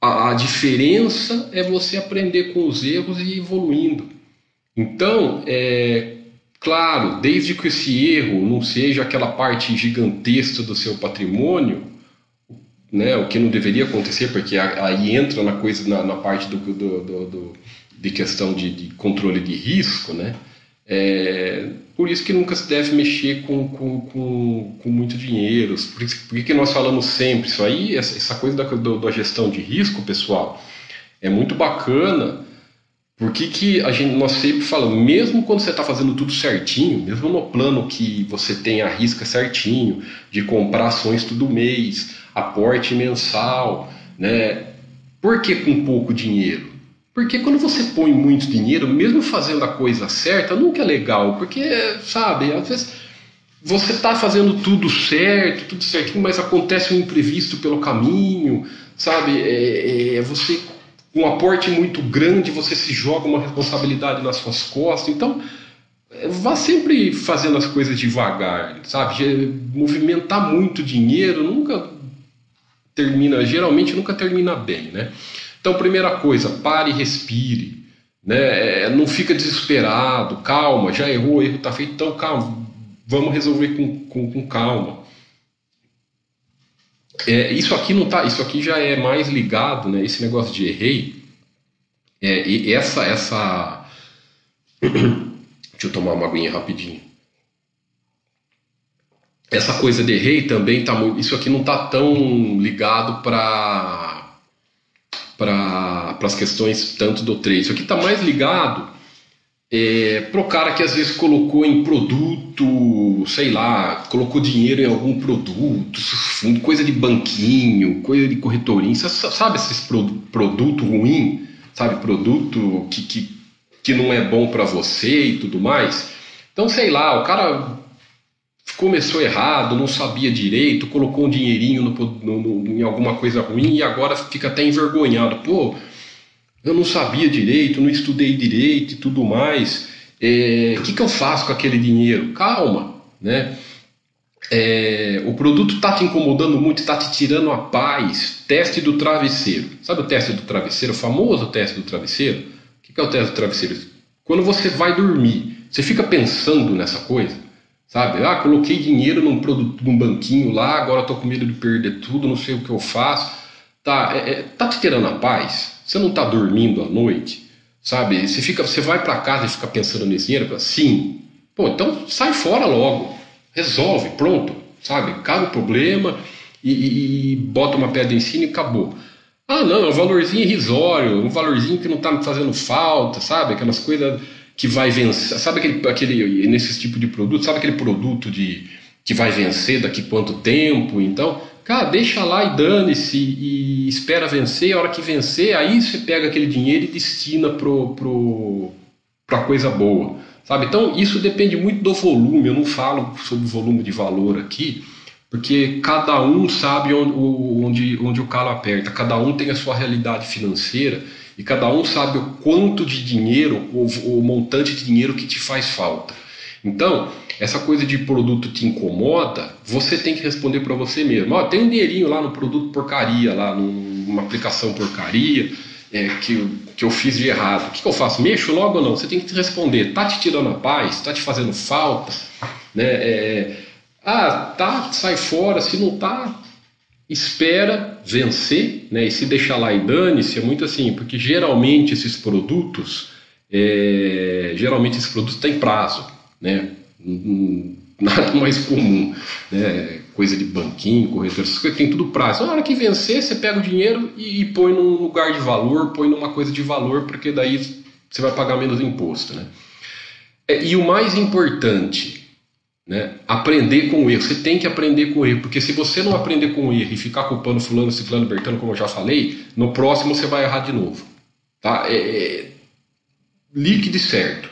a, a diferença é você aprender com os erros e ir evoluindo. Então, é, claro, desde que esse erro não seja aquela parte gigantesca do seu patrimônio, né, o que não deveria acontecer, porque aí entra na coisa na, na parte do, do, do, de questão de, de, controle de risco, né? É, por isso que nunca se deve mexer com, com, com, com muito dinheiro. Por, isso, por que nós falamos sempre isso aí, essa, essa coisa da, da gestão de risco, pessoal, é muito bacana por que, que a gente, nós sempre falamos, mesmo quando você está fazendo tudo certinho, mesmo no plano que você tem a risca certinho, de comprar ações todo mês, aporte mensal, né? Por que com pouco dinheiro? Porque quando você põe muito dinheiro, mesmo fazendo a coisa certa, nunca é legal, porque, sabe, às vezes você está fazendo tudo certo, tudo certinho, mas acontece um imprevisto pelo caminho, sabe? É, é, você com um aporte muito grande, você se joga uma responsabilidade nas suas costas. Então, é, vá sempre fazendo as coisas devagar, sabe? Movimentar muito dinheiro nunca termina, geralmente nunca termina bem, né? Então, primeira coisa, pare e respire. né? É, não fica desesperado, calma, já errou, o erro está feito, então calma, vamos resolver com, com, com calma. É, isso aqui não tá, isso aqui já é mais ligado, né? Esse negócio de errei, é, e essa essa *coughs* deixa eu tomar uma aguinha rapidinho. Essa coisa de errei também tá isso aqui não tá tão ligado para para as questões tanto do trade. Isso aqui está mais ligado é, para o cara que às vezes colocou em produto, sei lá, colocou dinheiro em algum produto, coisa de banquinho, coisa de corretorinha, sabe esses pro, produto ruim, sabe, produto que, que, que não é bom para você e tudo mais. Então, sei lá, o cara começou errado, não sabia direito, colocou um dinheirinho no, no, no, em alguma coisa ruim e agora fica até envergonhado. Pô, eu não sabia direito, não estudei direito e tudo mais. O é, que, que eu faço com aquele dinheiro? Calma, né? É, o produto está te incomodando muito, está te tirando a paz. Teste do travesseiro. Sabe o teste do travesseiro? O famoso teste do travesseiro? O que, que é o teste do travesseiro? Quando você vai dormir, você fica pensando nessa coisa. Sabe? Ah, coloquei dinheiro num, produto, num banquinho lá, agora estou com medo de perder tudo, não sei o que eu faço. Tá, é, é, tá te tirando a paz? Você não está dormindo à noite? Sabe? Você, fica, você vai para casa e fica pensando nesse dinheiro? Sim. Pô, então sai fora logo. Resolve, pronto. Sabe? Acaba o problema e, e, e bota uma pedra em cima e acabou. Ah, não, é um valorzinho irrisório, um valorzinho que não está me fazendo falta, sabe? Aquelas coisas que vai vencer. Sabe aquele, aquele nesse tipo de produto, sabe aquele produto de que vai vencer daqui quanto tempo? Então, cara, deixa lá e dane-se e espera vencer. A hora que vencer, aí você pega aquele dinheiro e destina pro, pro, pra coisa boa. Sabe? Então, isso depende muito do volume. Eu não falo sobre volume de valor aqui, porque cada um sabe onde, onde, onde o calo aperta, cada um tem a sua realidade financeira e cada um sabe o quanto de dinheiro, o, o montante de dinheiro que te faz falta. Então, essa coisa de produto te incomoda, você tem que responder para você mesmo. Ó, tem um dinheirinho lá no produto porcaria, lá numa aplicação porcaria, é, que, que eu fiz de errado. O que, que, eu faço? Mexo logo ou não? Você tem que te responder. Tá te tirando a paz? Tá te fazendo falta? Né? É, ah, tá, sai fora. Se não tá, espera vencer, né? E se deixar lá e dane-se, é muito assim, porque geralmente esses produtos, é, geralmente esses produtos têm prazo, né? Nada *laughs* mais comum, né? Coisa de banquinho, corretor, essas coisas tem tudo prazo. Na hora que vencer, você pega o dinheiro e, e põe num lugar de valor, põe numa coisa de valor, porque daí você vai pagar menos imposto, né? É, e o mais importante, né? Aprender com o erro. Você tem que aprender com o erro, porque se você não aprender com o erro e ficar culpando fulano, ciclano, bertano, como eu já falei, no próximo você vai errar de novo. Tá? É, é, líquido e certo.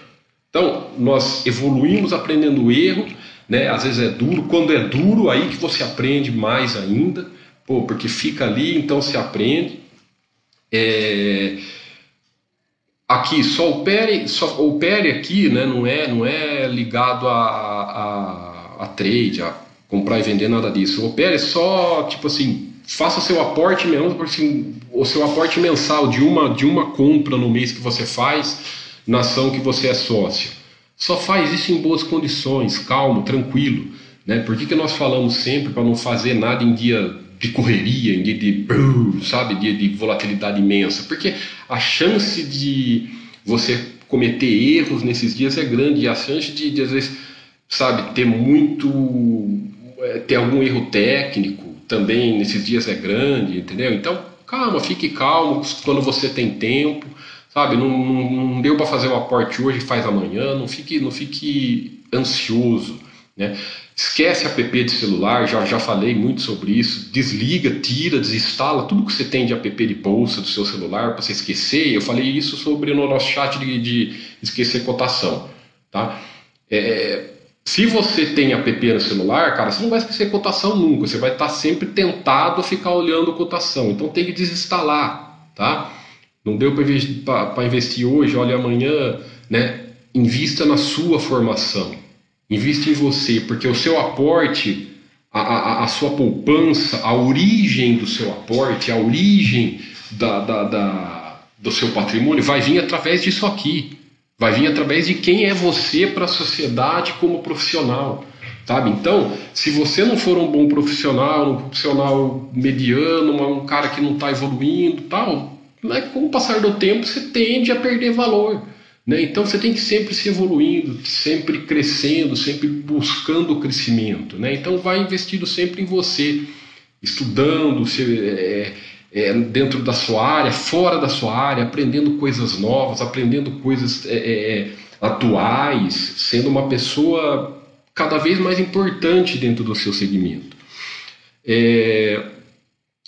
Então, nós evoluímos aprendendo o erro, né? às vezes é duro. Quando é duro, aí que você aprende mais ainda, pô, porque fica ali, então se aprende. É... Aqui, só opere, só opere aqui, né? não, é, não é ligado a, a, a trade, a comprar e vender, nada disso. Opere só, tipo assim, faça seu aporte mesmo, assim, o seu aporte mensal de uma, de uma compra no mês que você faz na ação que você é sócio. Só faz isso em boas condições, calmo, tranquilo. Né? Por que, que nós falamos sempre para não fazer nada em dia de correria, em dia de, sabe, dia de volatilidade imensa? Porque a chance de você cometer erros nesses dias é grande e a chance de, de às vezes sabe, ter muito. É, ter algum erro técnico também nesses dias é grande, entendeu? Então, calma, fique calmo quando você tem tempo, sabe? Não, não, não deu para fazer o aporte hoje, faz amanhã, não fique, não fique ansioso, né? Esquece app de celular, já, já falei muito sobre isso. Desliga, tira, desinstala tudo que você tem de app de bolsa do seu celular para você esquecer. Eu falei isso sobre no nosso chat de, de esquecer cotação. Tá? É, se você tem app no celular, cara, você não vai esquecer cotação nunca. Você vai estar sempre tentado a ficar olhando cotação. Então tem que desinstalar, tá? Não deu para investir hoje, olha amanhã, né? Invista na sua formação. Invista em você, porque o seu aporte, a, a, a sua poupança, a origem do seu aporte, a origem da, da, da do seu patrimônio vai vir através disso aqui. Vai vir através de quem é você para a sociedade como profissional. Sabe? Então, se você não for um bom profissional, um profissional mediano, um cara que não está evoluindo, tal, né, com o passar do tempo você tende a perder valor. Né? Então você tem que sempre se evoluindo, sempre crescendo, sempre buscando o crescimento. Né? Então vai investindo sempre em você, estudando, se, é, é, dentro da sua área, fora da sua área, aprendendo coisas novas, aprendendo coisas é, é, é atuais, sendo uma pessoa cada vez mais importante dentro do seu segmento. É,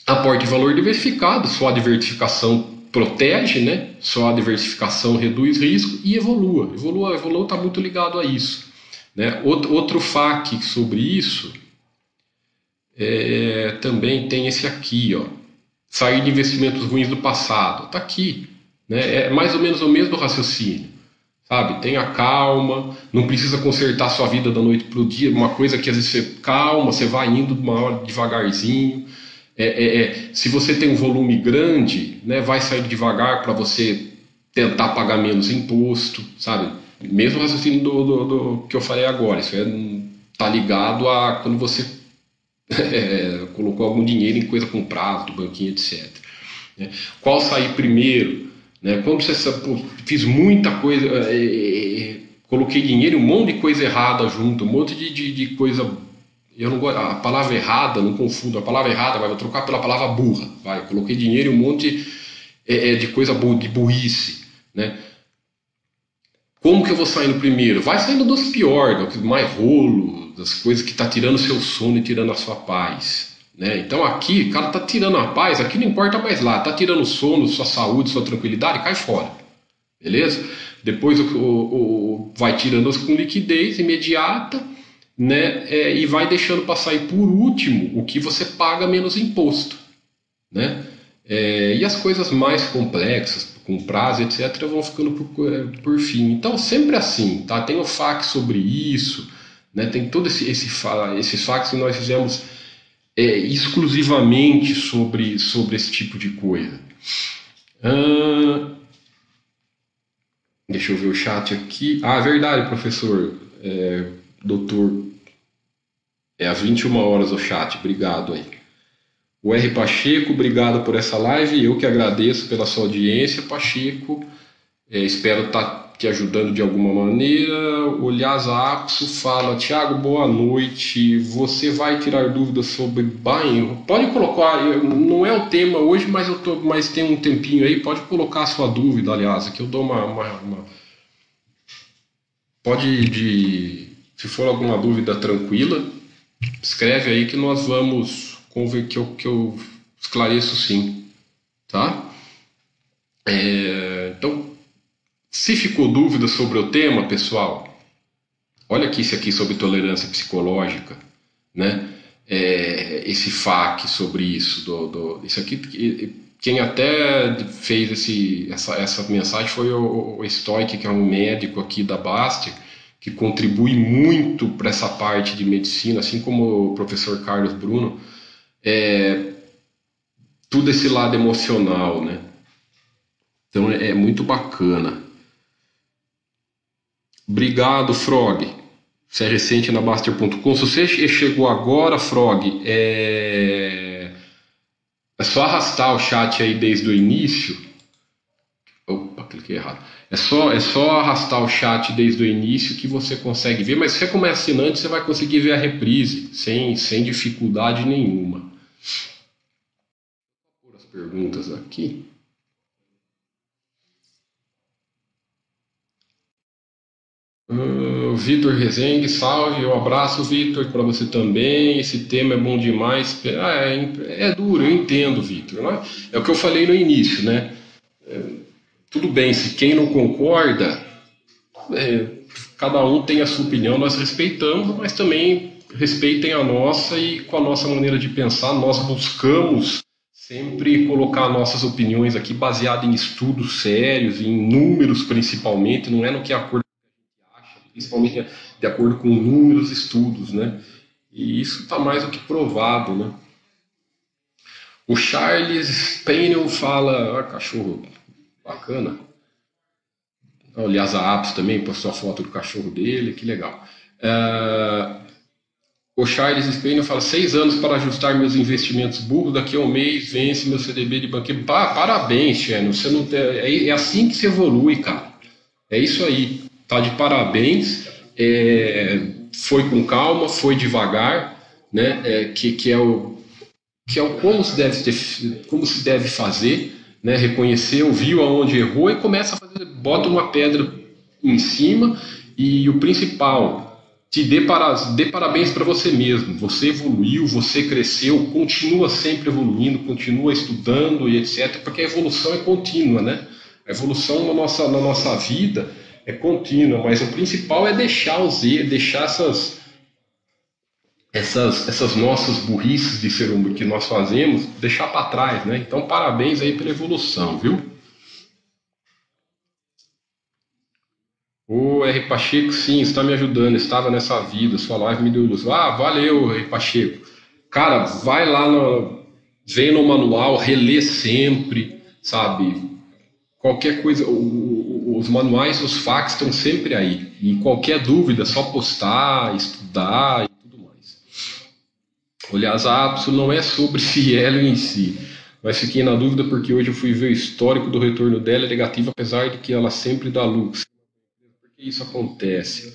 aporte valor diversificado, sua diversificação protege, né? Só a diversificação reduz risco e evolua. Evolua, evolua está muito ligado a isso. Né? Outro, outro FAQ sobre isso é, também tem esse aqui, ó. Sair de investimentos ruins do passado. Está aqui. Né? É mais ou menos o mesmo raciocínio. Sabe? Tenha calma, não precisa consertar sua vida da noite para o dia. Uma coisa que às vezes você calma, você vai indo uma hora devagarzinho. É, é, é, se você tem um volume grande, né, vai sair devagar para você tentar pagar menos imposto, sabe? Mesmo raciocínio do, do, do, que eu falei agora, isso é, tá ligado a quando você é, colocou algum dinheiro em coisa com prazo, do banquinho, etc. Né? Qual sair primeiro? Né? Quando você pô, fiz muita coisa, é, é, coloquei dinheiro, um monte de coisa errada junto, um monte de, de, de coisa eu não gosto, a palavra errada, não confundo, a palavra errada, vai, vou trocar pela palavra burra, vai, coloquei dinheiro e um monte é, de coisa de burrice, né? Como que eu vou saindo primeiro? Vai saindo dos piores, do mais rolo, das coisas que está tirando o seu sono e tirando a sua paz. Né? Então aqui, o cara está tirando a paz, aqui não importa mais lá, está tirando o sono, sua saúde, sua tranquilidade, cai fora. Beleza? Depois o, o, o vai tirando com liquidez imediata né? É, e vai deixando para sair por último o que você paga menos imposto, né? É, e as coisas mais complexas, com prazo, etc., vão ficando por, é, por fim. Então, sempre assim, tá? Tem o FAQ sobre isso, né? tem todo esse, esse esses FAQs que nós fizemos é, exclusivamente sobre, sobre esse tipo de coisa. deixa eu ver o chat aqui. Ah, verdade, professor. É, doutor. É às 21 horas o chat, obrigado aí. O R. Pacheco, obrigado por essa live. Eu que agradeço pela sua audiência, Pacheco. É, espero estar tá te ajudando de alguma maneira. O Lhasa fala: Tiago, boa noite. Você vai tirar dúvidas sobre banho? Pode colocar, não é o tema hoje, mas, eu tô, mas tem um tempinho aí. Pode colocar a sua dúvida, aliás, que eu dou uma. uma, uma... Pode de se for alguma dúvida tranquila, escreve aí que nós vamos conver que eu, que eu esclareço sim, tá? É, então, se ficou dúvida sobre o tema, pessoal, olha aqui esse aqui sobre tolerância psicológica, né? É, esse FAQ sobre isso, do, do, isso aqui, quem até fez esse, essa, essa mensagem foi o, o Stoic, que é um médico aqui da Bastia, que contribui muito para essa parte de medicina, assim como o professor Carlos Bruno, é tudo esse lado emocional, né? Então é, é muito bacana. Obrigado, Frog. Você é recente na Baster.com. Se você chegou agora, Frog, é... é só arrastar o chat aí desde o início. Opa, cliquei errado é só, é só arrastar o chat desde o início que você consegue ver, mas se você como é assinante, você vai conseguir ver a reprise sem, sem dificuldade nenhuma. Vou pôr as perguntas aqui. Uh, Vitor Rezende, salve, um abraço, Vitor, para você também. Esse tema é bom demais. Ah, é, é duro, eu entendo, Vitor. É? é o que eu falei no início, né? É, tudo bem, se quem não concorda, é, cada um tem a sua opinião, nós respeitamos, mas também respeitem a nossa e com a nossa maneira de pensar, nós buscamos sempre colocar nossas opiniões aqui baseadas em estudos sérios, em números principalmente, não é no que a gente acha, principalmente de acordo com números, estudos, né? E isso está mais do que provado, né? O Charles Payne fala, ah, cachorro, bacana. Aliás, a Apps também postou a foto do cachorro dele, que legal. Uh, o Charles Spain fala: seis anos para ajustar meus investimentos burros, daqui a um mês vence meu CDB de banqueiro. Pa parabéns, Cheno. Você não tem, é, é, assim que se evolui, cara. É isso aí. Tá de parabéns. É, foi com calma, foi devagar, né? É, que, que é o que é o como se deve ter, como se deve fazer né, reconheceu, viu aonde errou e começa a fazer, bota uma pedra em cima e o principal, te dê, para, dê parabéns para você mesmo. Você evoluiu, você cresceu, continua sempre evoluindo, continua estudando e etc. Porque a evolução é contínua, né? A evolução na nossa, na nossa vida é contínua, mas o principal é deixar os erros, deixar essas essas, essas nossas burrices de ser humano que nós fazemos, deixar para trás, né? Então, parabéns aí pela evolução, viu? O R. Pacheco, sim, está me ajudando, estava nessa vida, sua live me deu luz. Ah, valeu, R. Pacheco. Cara, vai lá, no, vem no manual, relê sempre, sabe? Qualquer coisa, os manuais, os fax estão sempre aí. E qualquer dúvida, só postar, estudar Aliás, a Apso não é sobre *laughs* Cielo em si, mas fiquei na dúvida porque hoje eu fui ver o histórico do retorno dela é negativo, apesar de que ela sempre dá lucro. Por que isso acontece?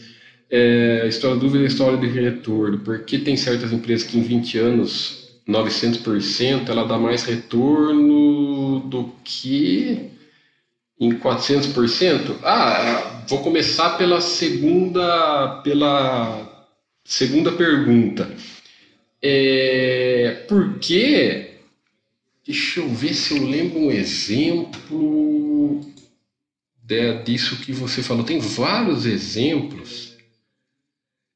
É, a história da dúvida é a história de retorno. Por que tem certas empresas que em 20 anos, 900%, ela dá mais retorno do que em 400%? Ah, vou começar pela segunda, pela segunda pergunta. É, porque, deixa eu ver se eu lembro um exemplo de, disso que você falou. Tem vários exemplos.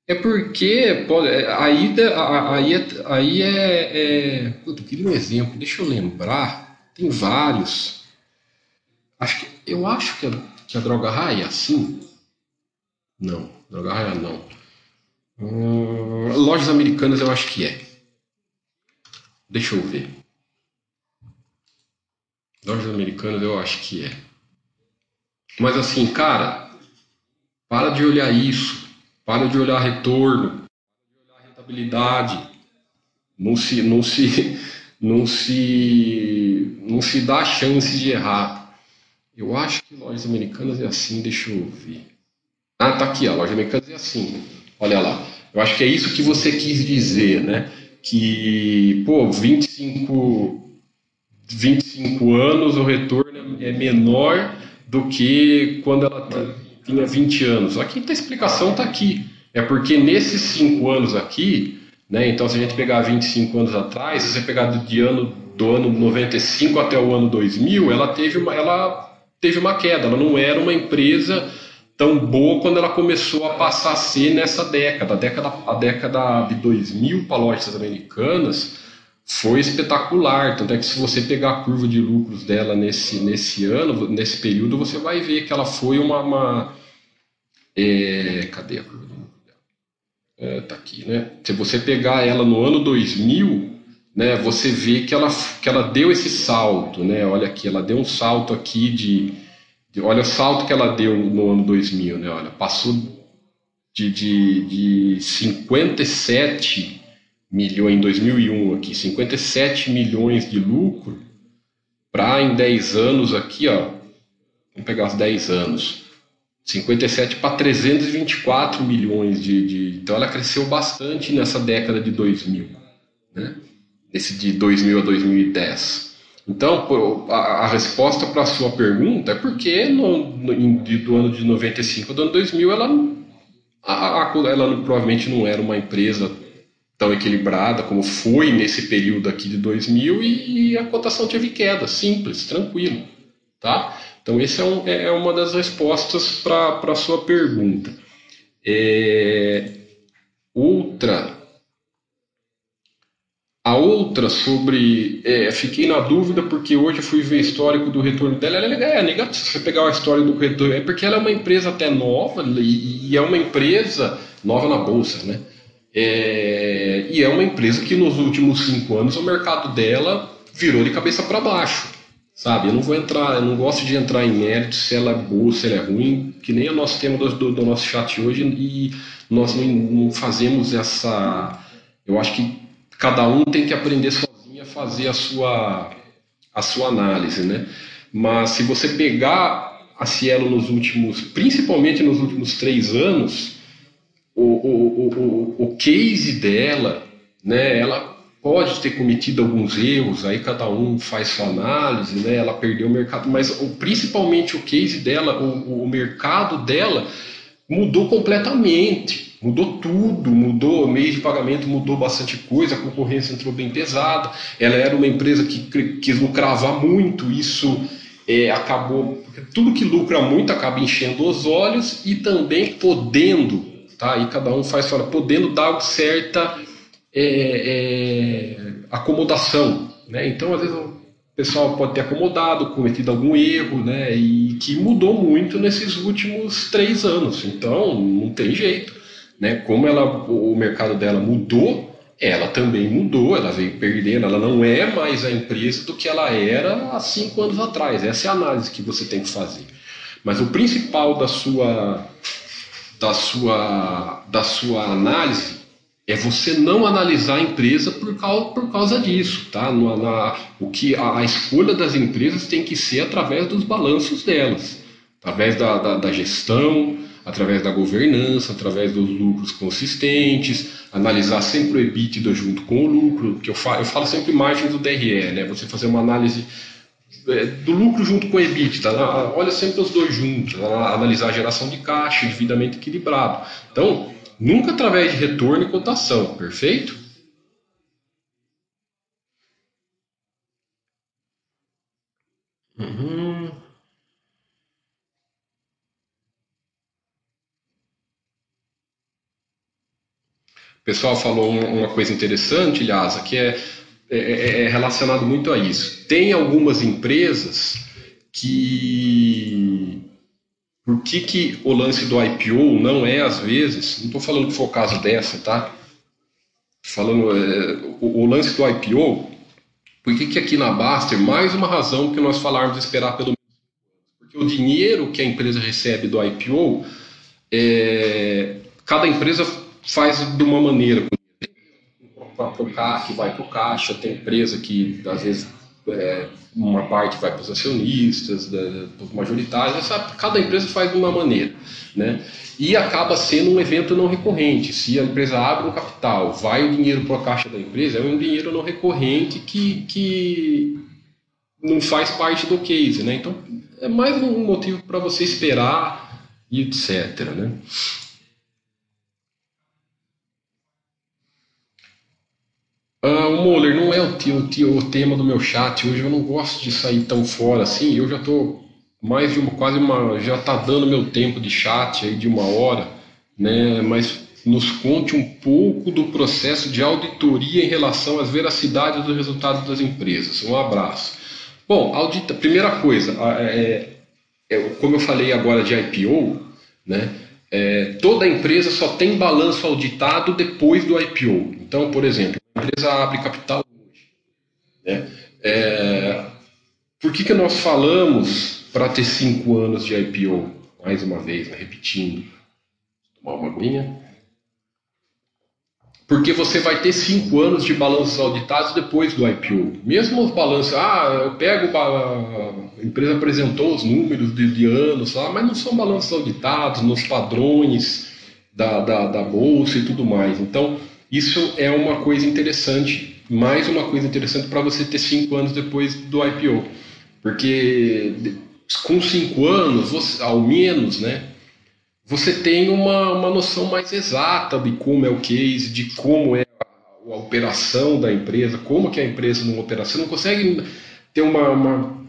É porque pode, aí, aí, aí é. é eu queria um exemplo, deixa eu lembrar. Tem vários. Acho que, eu acho que a, que a droga raia é assim. Não, droga raia não. Hum, lojas americanas eu acho que é. Deixa eu ver. Lojas americanas eu acho que é. Mas assim, cara, para de olhar isso. Para de olhar retorno. Rentabilidade. Não se, não se, não se, não se dá chance de errar. Eu acho que lojas americanas é assim, deixa eu ver. Ah, tá aqui, a loja americana é assim. Olha lá. Eu acho que é isso que você quis dizer, né? Que, pô, 25, 25 anos o retorno é menor do que quando ela tinha 20 anos. A explicação está aqui. É porque nesses 5 anos aqui, né? Então, se a gente pegar 25 anos atrás, se você pegar do, de ano, do ano 95 até o ano 2000, ela teve uma, ela teve uma queda. Ela não era uma empresa tão boa quando ela começou a passar a ser nessa década. A década, a década de 2000 para lojas americanas foi espetacular. Tanto é que se você pegar a curva de lucros dela nesse, nesse ano, nesse período, você vai ver que ela foi uma. uma é, cadê a curva de lucros dela? É, tá aqui, né? Se você pegar ela no ano 2000, né, você vê que ela, que ela deu esse salto, né? Olha aqui, ela deu um salto aqui de Olha o salto que ela deu no ano 2000, né? Olha, passou de, de, de 57 milhões em 2001 aqui, 57 milhões de lucro para em 10 anos aqui, ó, vamos pegar os 10 anos, 57 para 324 milhões de, de, Então ela cresceu bastante nessa década de 2000, né? Esse de 2000 a 2010. Então, a, resposta para a sua pergunta é porque no, no, do ano de 95 ao ano 2000 ela, a, a, ela provavelmente não era uma empresa tão equilibrada como foi nesse período aqui de 2000 e, e a cotação teve queda, simples, tranquilo, tá? Então, essa é, um, é, é uma das respostas para a sua pergunta. É, outra a outra sobre. É, fiquei na dúvida porque hoje fui ver histórico do retorno dela. Ela é, é negativo. Se você pegar a história do retorno, é porque ela é uma empresa até nova e, e é uma empresa nova na bolsa, né? É, e é uma empresa que nos últimos cinco anos o mercado dela virou de cabeça para baixo. Sabe? Eu não vou entrar, eu não gosto de entrar em mérito se ela é boa, se ela é ruim, que nem o nosso tema do, do, do nosso chat hoje, e nós não, não, fazemos essa. Eu acho que cada um tem que aprender sozinho a fazer a sua, a sua análise, né? Mas se você pegar a Cielo nos últimos, principalmente nos últimos três anos, o, o, o, o case dela, né? Ela pode ter cometido alguns erros, aí cada um faz sua análise, né? Ela perdeu o mercado, mas o, principalmente o case dela, o, o mercado dela mudou completamente, mudou tudo, mudou meio de pagamento, mudou bastante coisa, a concorrência entrou bem pesada. Ela era uma empresa que quis lucravar muito, isso é, acabou, tudo que lucra muito acaba enchendo os olhos e também podendo, tá? Aí cada um faz sua, podendo dar certa é, é, acomodação. Né? Então, às vezes, o pessoal pode ter acomodado, cometido algum erro, né? e que mudou muito nesses últimos três anos. Então, não tem jeito. Né? Como ela, o mercado dela mudou, ela também mudou, ela veio perdendo, ela não é mais a empresa do que ela era há cinco anos atrás. Essa é a análise que você tem que fazer. Mas o principal da sua, da sua, da sua análise é você não analisar a empresa por causa, por causa disso, tá? Na, na, o que a, a, escolha das empresas tem que ser através dos balanços delas, através da, da, da gestão, através da governança, através dos lucros consistentes, analisar sempre o EBITDA junto com o lucro, que eu falo, eu falo sempre margem do DRE, né? Você fazer uma análise do lucro junto com o EBITDA, né? olha sempre os dois juntos, analisar a geração de caixa, endividamento equilibrado. Então, Nunca através de retorno e cotação, perfeito? Uhum. O pessoal falou uma coisa interessante, Lhasa, que é, é, é, é relacionado muito a isso. Tem algumas empresas que por que, que o lance do IPO não é, às vezes, não estou falando que foi o caso dessa, tá? Falando é, o, o, lance do IPO, por que, que aqui na Baster, mais uma razão que nós falarmos esperar pelo Porque o dinheiro que a empresa recebe do IPO, é, cada empresa faz de uma maneira. Para o CAC vai para o caixa, tem empresa que às vezes é, uma parte vai para os acionistas, para os majoritários, essa, cada empresa faz de uma maneira. Né? E acaba sendo um evento não recorrente. Se a empresa abre um capital, vai o dinheiro para a caixa da empresa, é um dinheiro não recorrente que, que não faz parte do case. Né? Então, é mais um motivo para você esperar e etc. Né? Uh, o Moller não é o, o, o, tema do meu chat hoje. Eu não gosto de sair tão fora assim. Eu já estou mais de uma, quase uma, já está dando meu tempo de chat aí de uma hora, né? Mas nos conte um pouco do processo de auditoria em relação às veracidades dos resultados das empresas. Um abraço. Bom, audita, primeira coisa, é, é, como eu falei agora de IPO, né? É, toda empresa só tem balanço auditado depois do IPO. Então, por exemplo, empresa abre capital hoje. Né? É, por que, que nós falamos para ter cinco anos de IPO? Mais uma vez, né? repetindo. Tomar uma aguinha. Porque você vai ter cinco anos de balanços auditados depois do IPO. Mesmo os balanços, ah, eu pego, a empresa apresentou os números de, de anos, lá, mas não são balanços auditados nos padrões da, da, da bolsa e tudo mais. Então, isso é uma coisa interessante, mais uma coisa interessante para você ter cinco anos depois do IPO. Porque com cinco anos, você, ao menos, né, você tem uma, uma noção mais exata de como é o case, de como é a, operação da empresa, como que a empresa não opera. Você não consegue ter uma, uma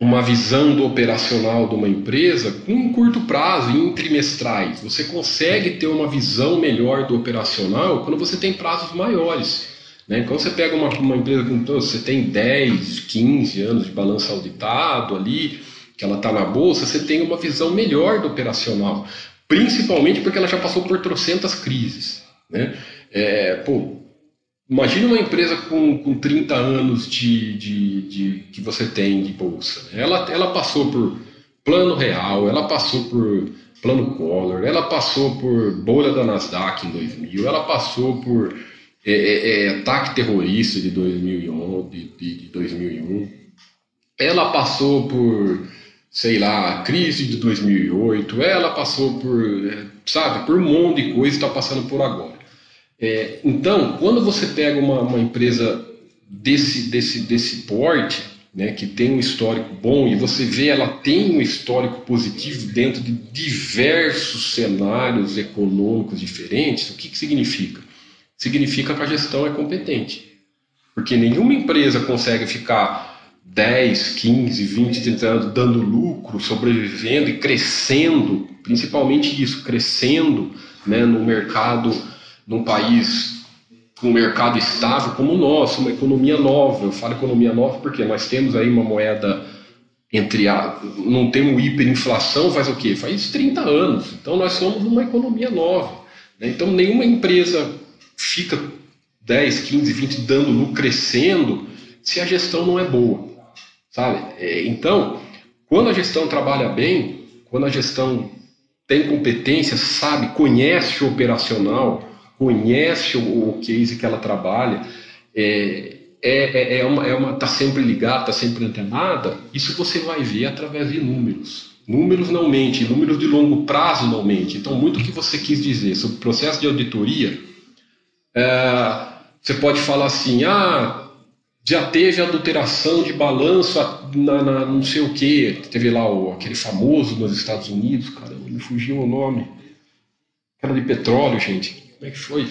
uma visão do operacional de uma empresa com um curto prazo, em trimestrais. Você consegue ter uma visão melhor do operacional quando você tem prazos maiores. Né? Quando você pega uma, uma empresa com você tem 10, 15 anos de balanço auditado ali, que ela está na bolsa, você tem uma visão melhor do operacional. Principalmente porque ela já passou por trocentas crises. Né? É, pô, Imagina uma empresa com, com 30 anos de, de, de que você tem de bolsa. Ela, ela passou por plano real, ela passou por plano Collor, ela passou por bolha da Nasdaq em 2000, ela passou por é, é, é, ataque terrorista de, 2011, de, de, de 2001, ela passou por, sei lá, crise de 2008, ela passou por, é, sabe, por um monte de coisa está passando por agora. É, então, quando você pega uma, uma empresa desse, desse, desse porte, né, que tem um histórico bom e você vê ela tem um histórico positivo dentro de diversos cenários econômicos diferentes, o que, que significa? Significa que a gestão é competente. Porque nenhuma empresa consegue ficar 10, 15, 20, 30 anos dando lucro, sobrevivendo e crescendo, principalmente isso, crescendo né, no mercado num país com um mercado estável como o nosso, uma economia nova. Eu falo economia nova porque nós temos aí uma moeda entre a, não temos hiperinflação faz o quê? Faz 30 anos. Então nós somos uma economia nova. Né? Então nenhuma empresa fica 10, 15, 20 dando lucro crescendo se a gestão não é boa. Sabe? É, então, quando a gestão trabalha bem, quando a gestão tem competência, sabe, conhece o operacional, conhece o, o case que ela trabalha, é, é, é, é uma, é uma, tá sempre ligada, está sempre antenada, isso você vai ver através de números. Números não mente, números de longo prazo não mente. Então, muito o que você quis dizer sobre o processo de auditoria, é, você pode falar assim, ah, já teve adulteração de balanço na, na não sei o que, teve lá o, aquele famoso nos Estados Unidos, cara, me fugiu o nome, era de petróleo, gente como é que foi?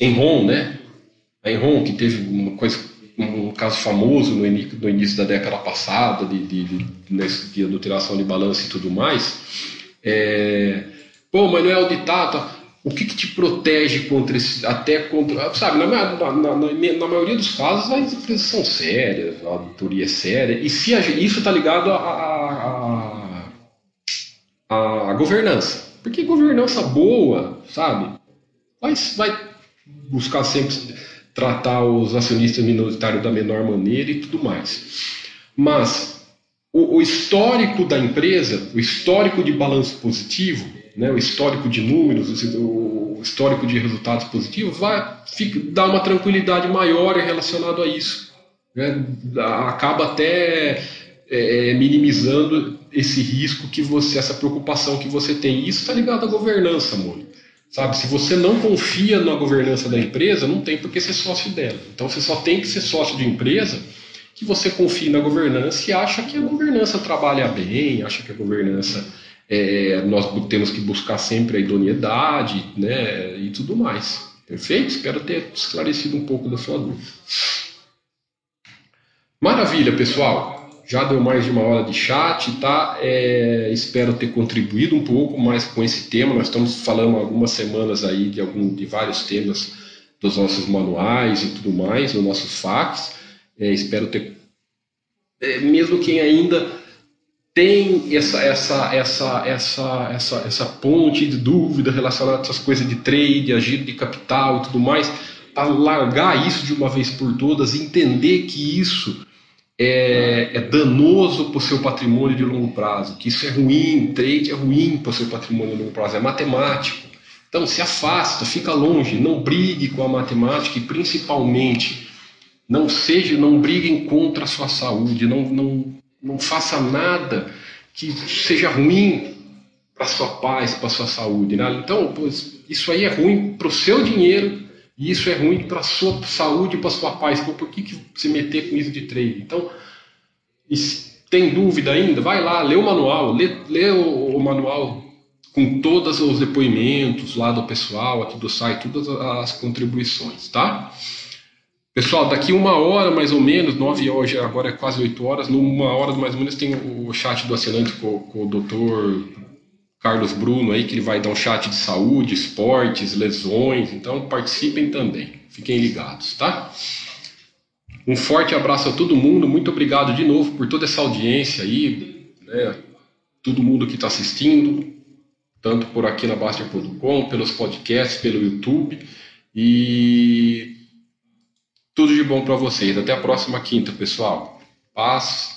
Enron, né? A Enron, que teve uma coisa, um caso famoso no início, no início da década passada, de, de, de, de adulteração de balanço e tudo mais. É, pô, mas não é auditado. O que, que te protege contra esse. Até contra. Sabe, na, na, na, na maioria dos casos, as empresas são sérias, a auditoria é séria. E se a, isso está ligado à a, a, a, governança. Porque governança boa, sabe? Mas vai buscar sempre tratar os acionistas minoritários da menor maneira e tudo mais. Mas o, o histórico da empresa, o histórico de balanço positivo, né, o histórico de números, o histórico de resultados positivos, vai fica, dar uma tranquilidade maior relacionado a isso. Né? Acaba até é, minimizando esse risco que você, essa preocupação que você tem. Isso está ligado à governança, Mônica. Sabe, se você não confia na governança da empresa, não tem por que ser sócio dela. Então você só tem que ser sócio de empresa que você confie na governança e acha que a governança trabalha bem, acha que a governança é, nós temos que buscar sempre a idoneidade, né, e tudo mais. Perfeito? Espero ter esclarecido um pouco da sua dúvida. Maravilha, pessoal já deu mais de uma hora de chat, tá? É, espero ter contribuído um pouco mais com esse tema. Nós estamos falando algumas semanas aí de, algum, de vários temas dos nossos manuais e tudo mais, no nosso fax. É, espero ter, é, mesmo quem ainda tem essa, essa, essa, essa, essa, essa ponte de dúvida relacionada a essas coisas de trade, agir de capital e tudo mais, para largar isso de uma vez por todas, entender que isso é, é danoso para o seu patrimônio de longo prazo, que isso é ruim, trade é ruim para o seu patrimônio de longo prazo, é matemático. Então se afasta, fica longe, não brigue com a matemática e principalmente não seja, não briguem contra a sua saúde, não, não, não faça nada que seja ruim para sua paz, para sua saúde. Né? Então, isso aí é ruim para o seu dinheiro e isso é ruim para a sua saúde, para a sua paz. Então, por que, que se meter com isso de trade? Então, tem dúvida ainda? Vai lá, lê o manual, lê, lê o, o, manual com todos os depoimentos lá do pessoal, aqui do site, todas as contribuições, tá? Pessoal, daqui uma hora mais ou menos, nove horas, agora é quase oito horas, numa hora mais ou menos tem o chat do assinante com, com o doutor Carlos Bruno aí, que ele vai dar um chat de saúde, esportes, lesões, então participem também. Fiquem ligados, tá? Um forte abraço a todo mundo, muito obrigado de novo por toda essa audiência aí, né? Todo mundo que está assistindo, tanto por aqui na Bastia.com, pelos podcasts, pelo YouTube. E Tudo de bom para vocês. Até a próxima quinta, pessoal. Paz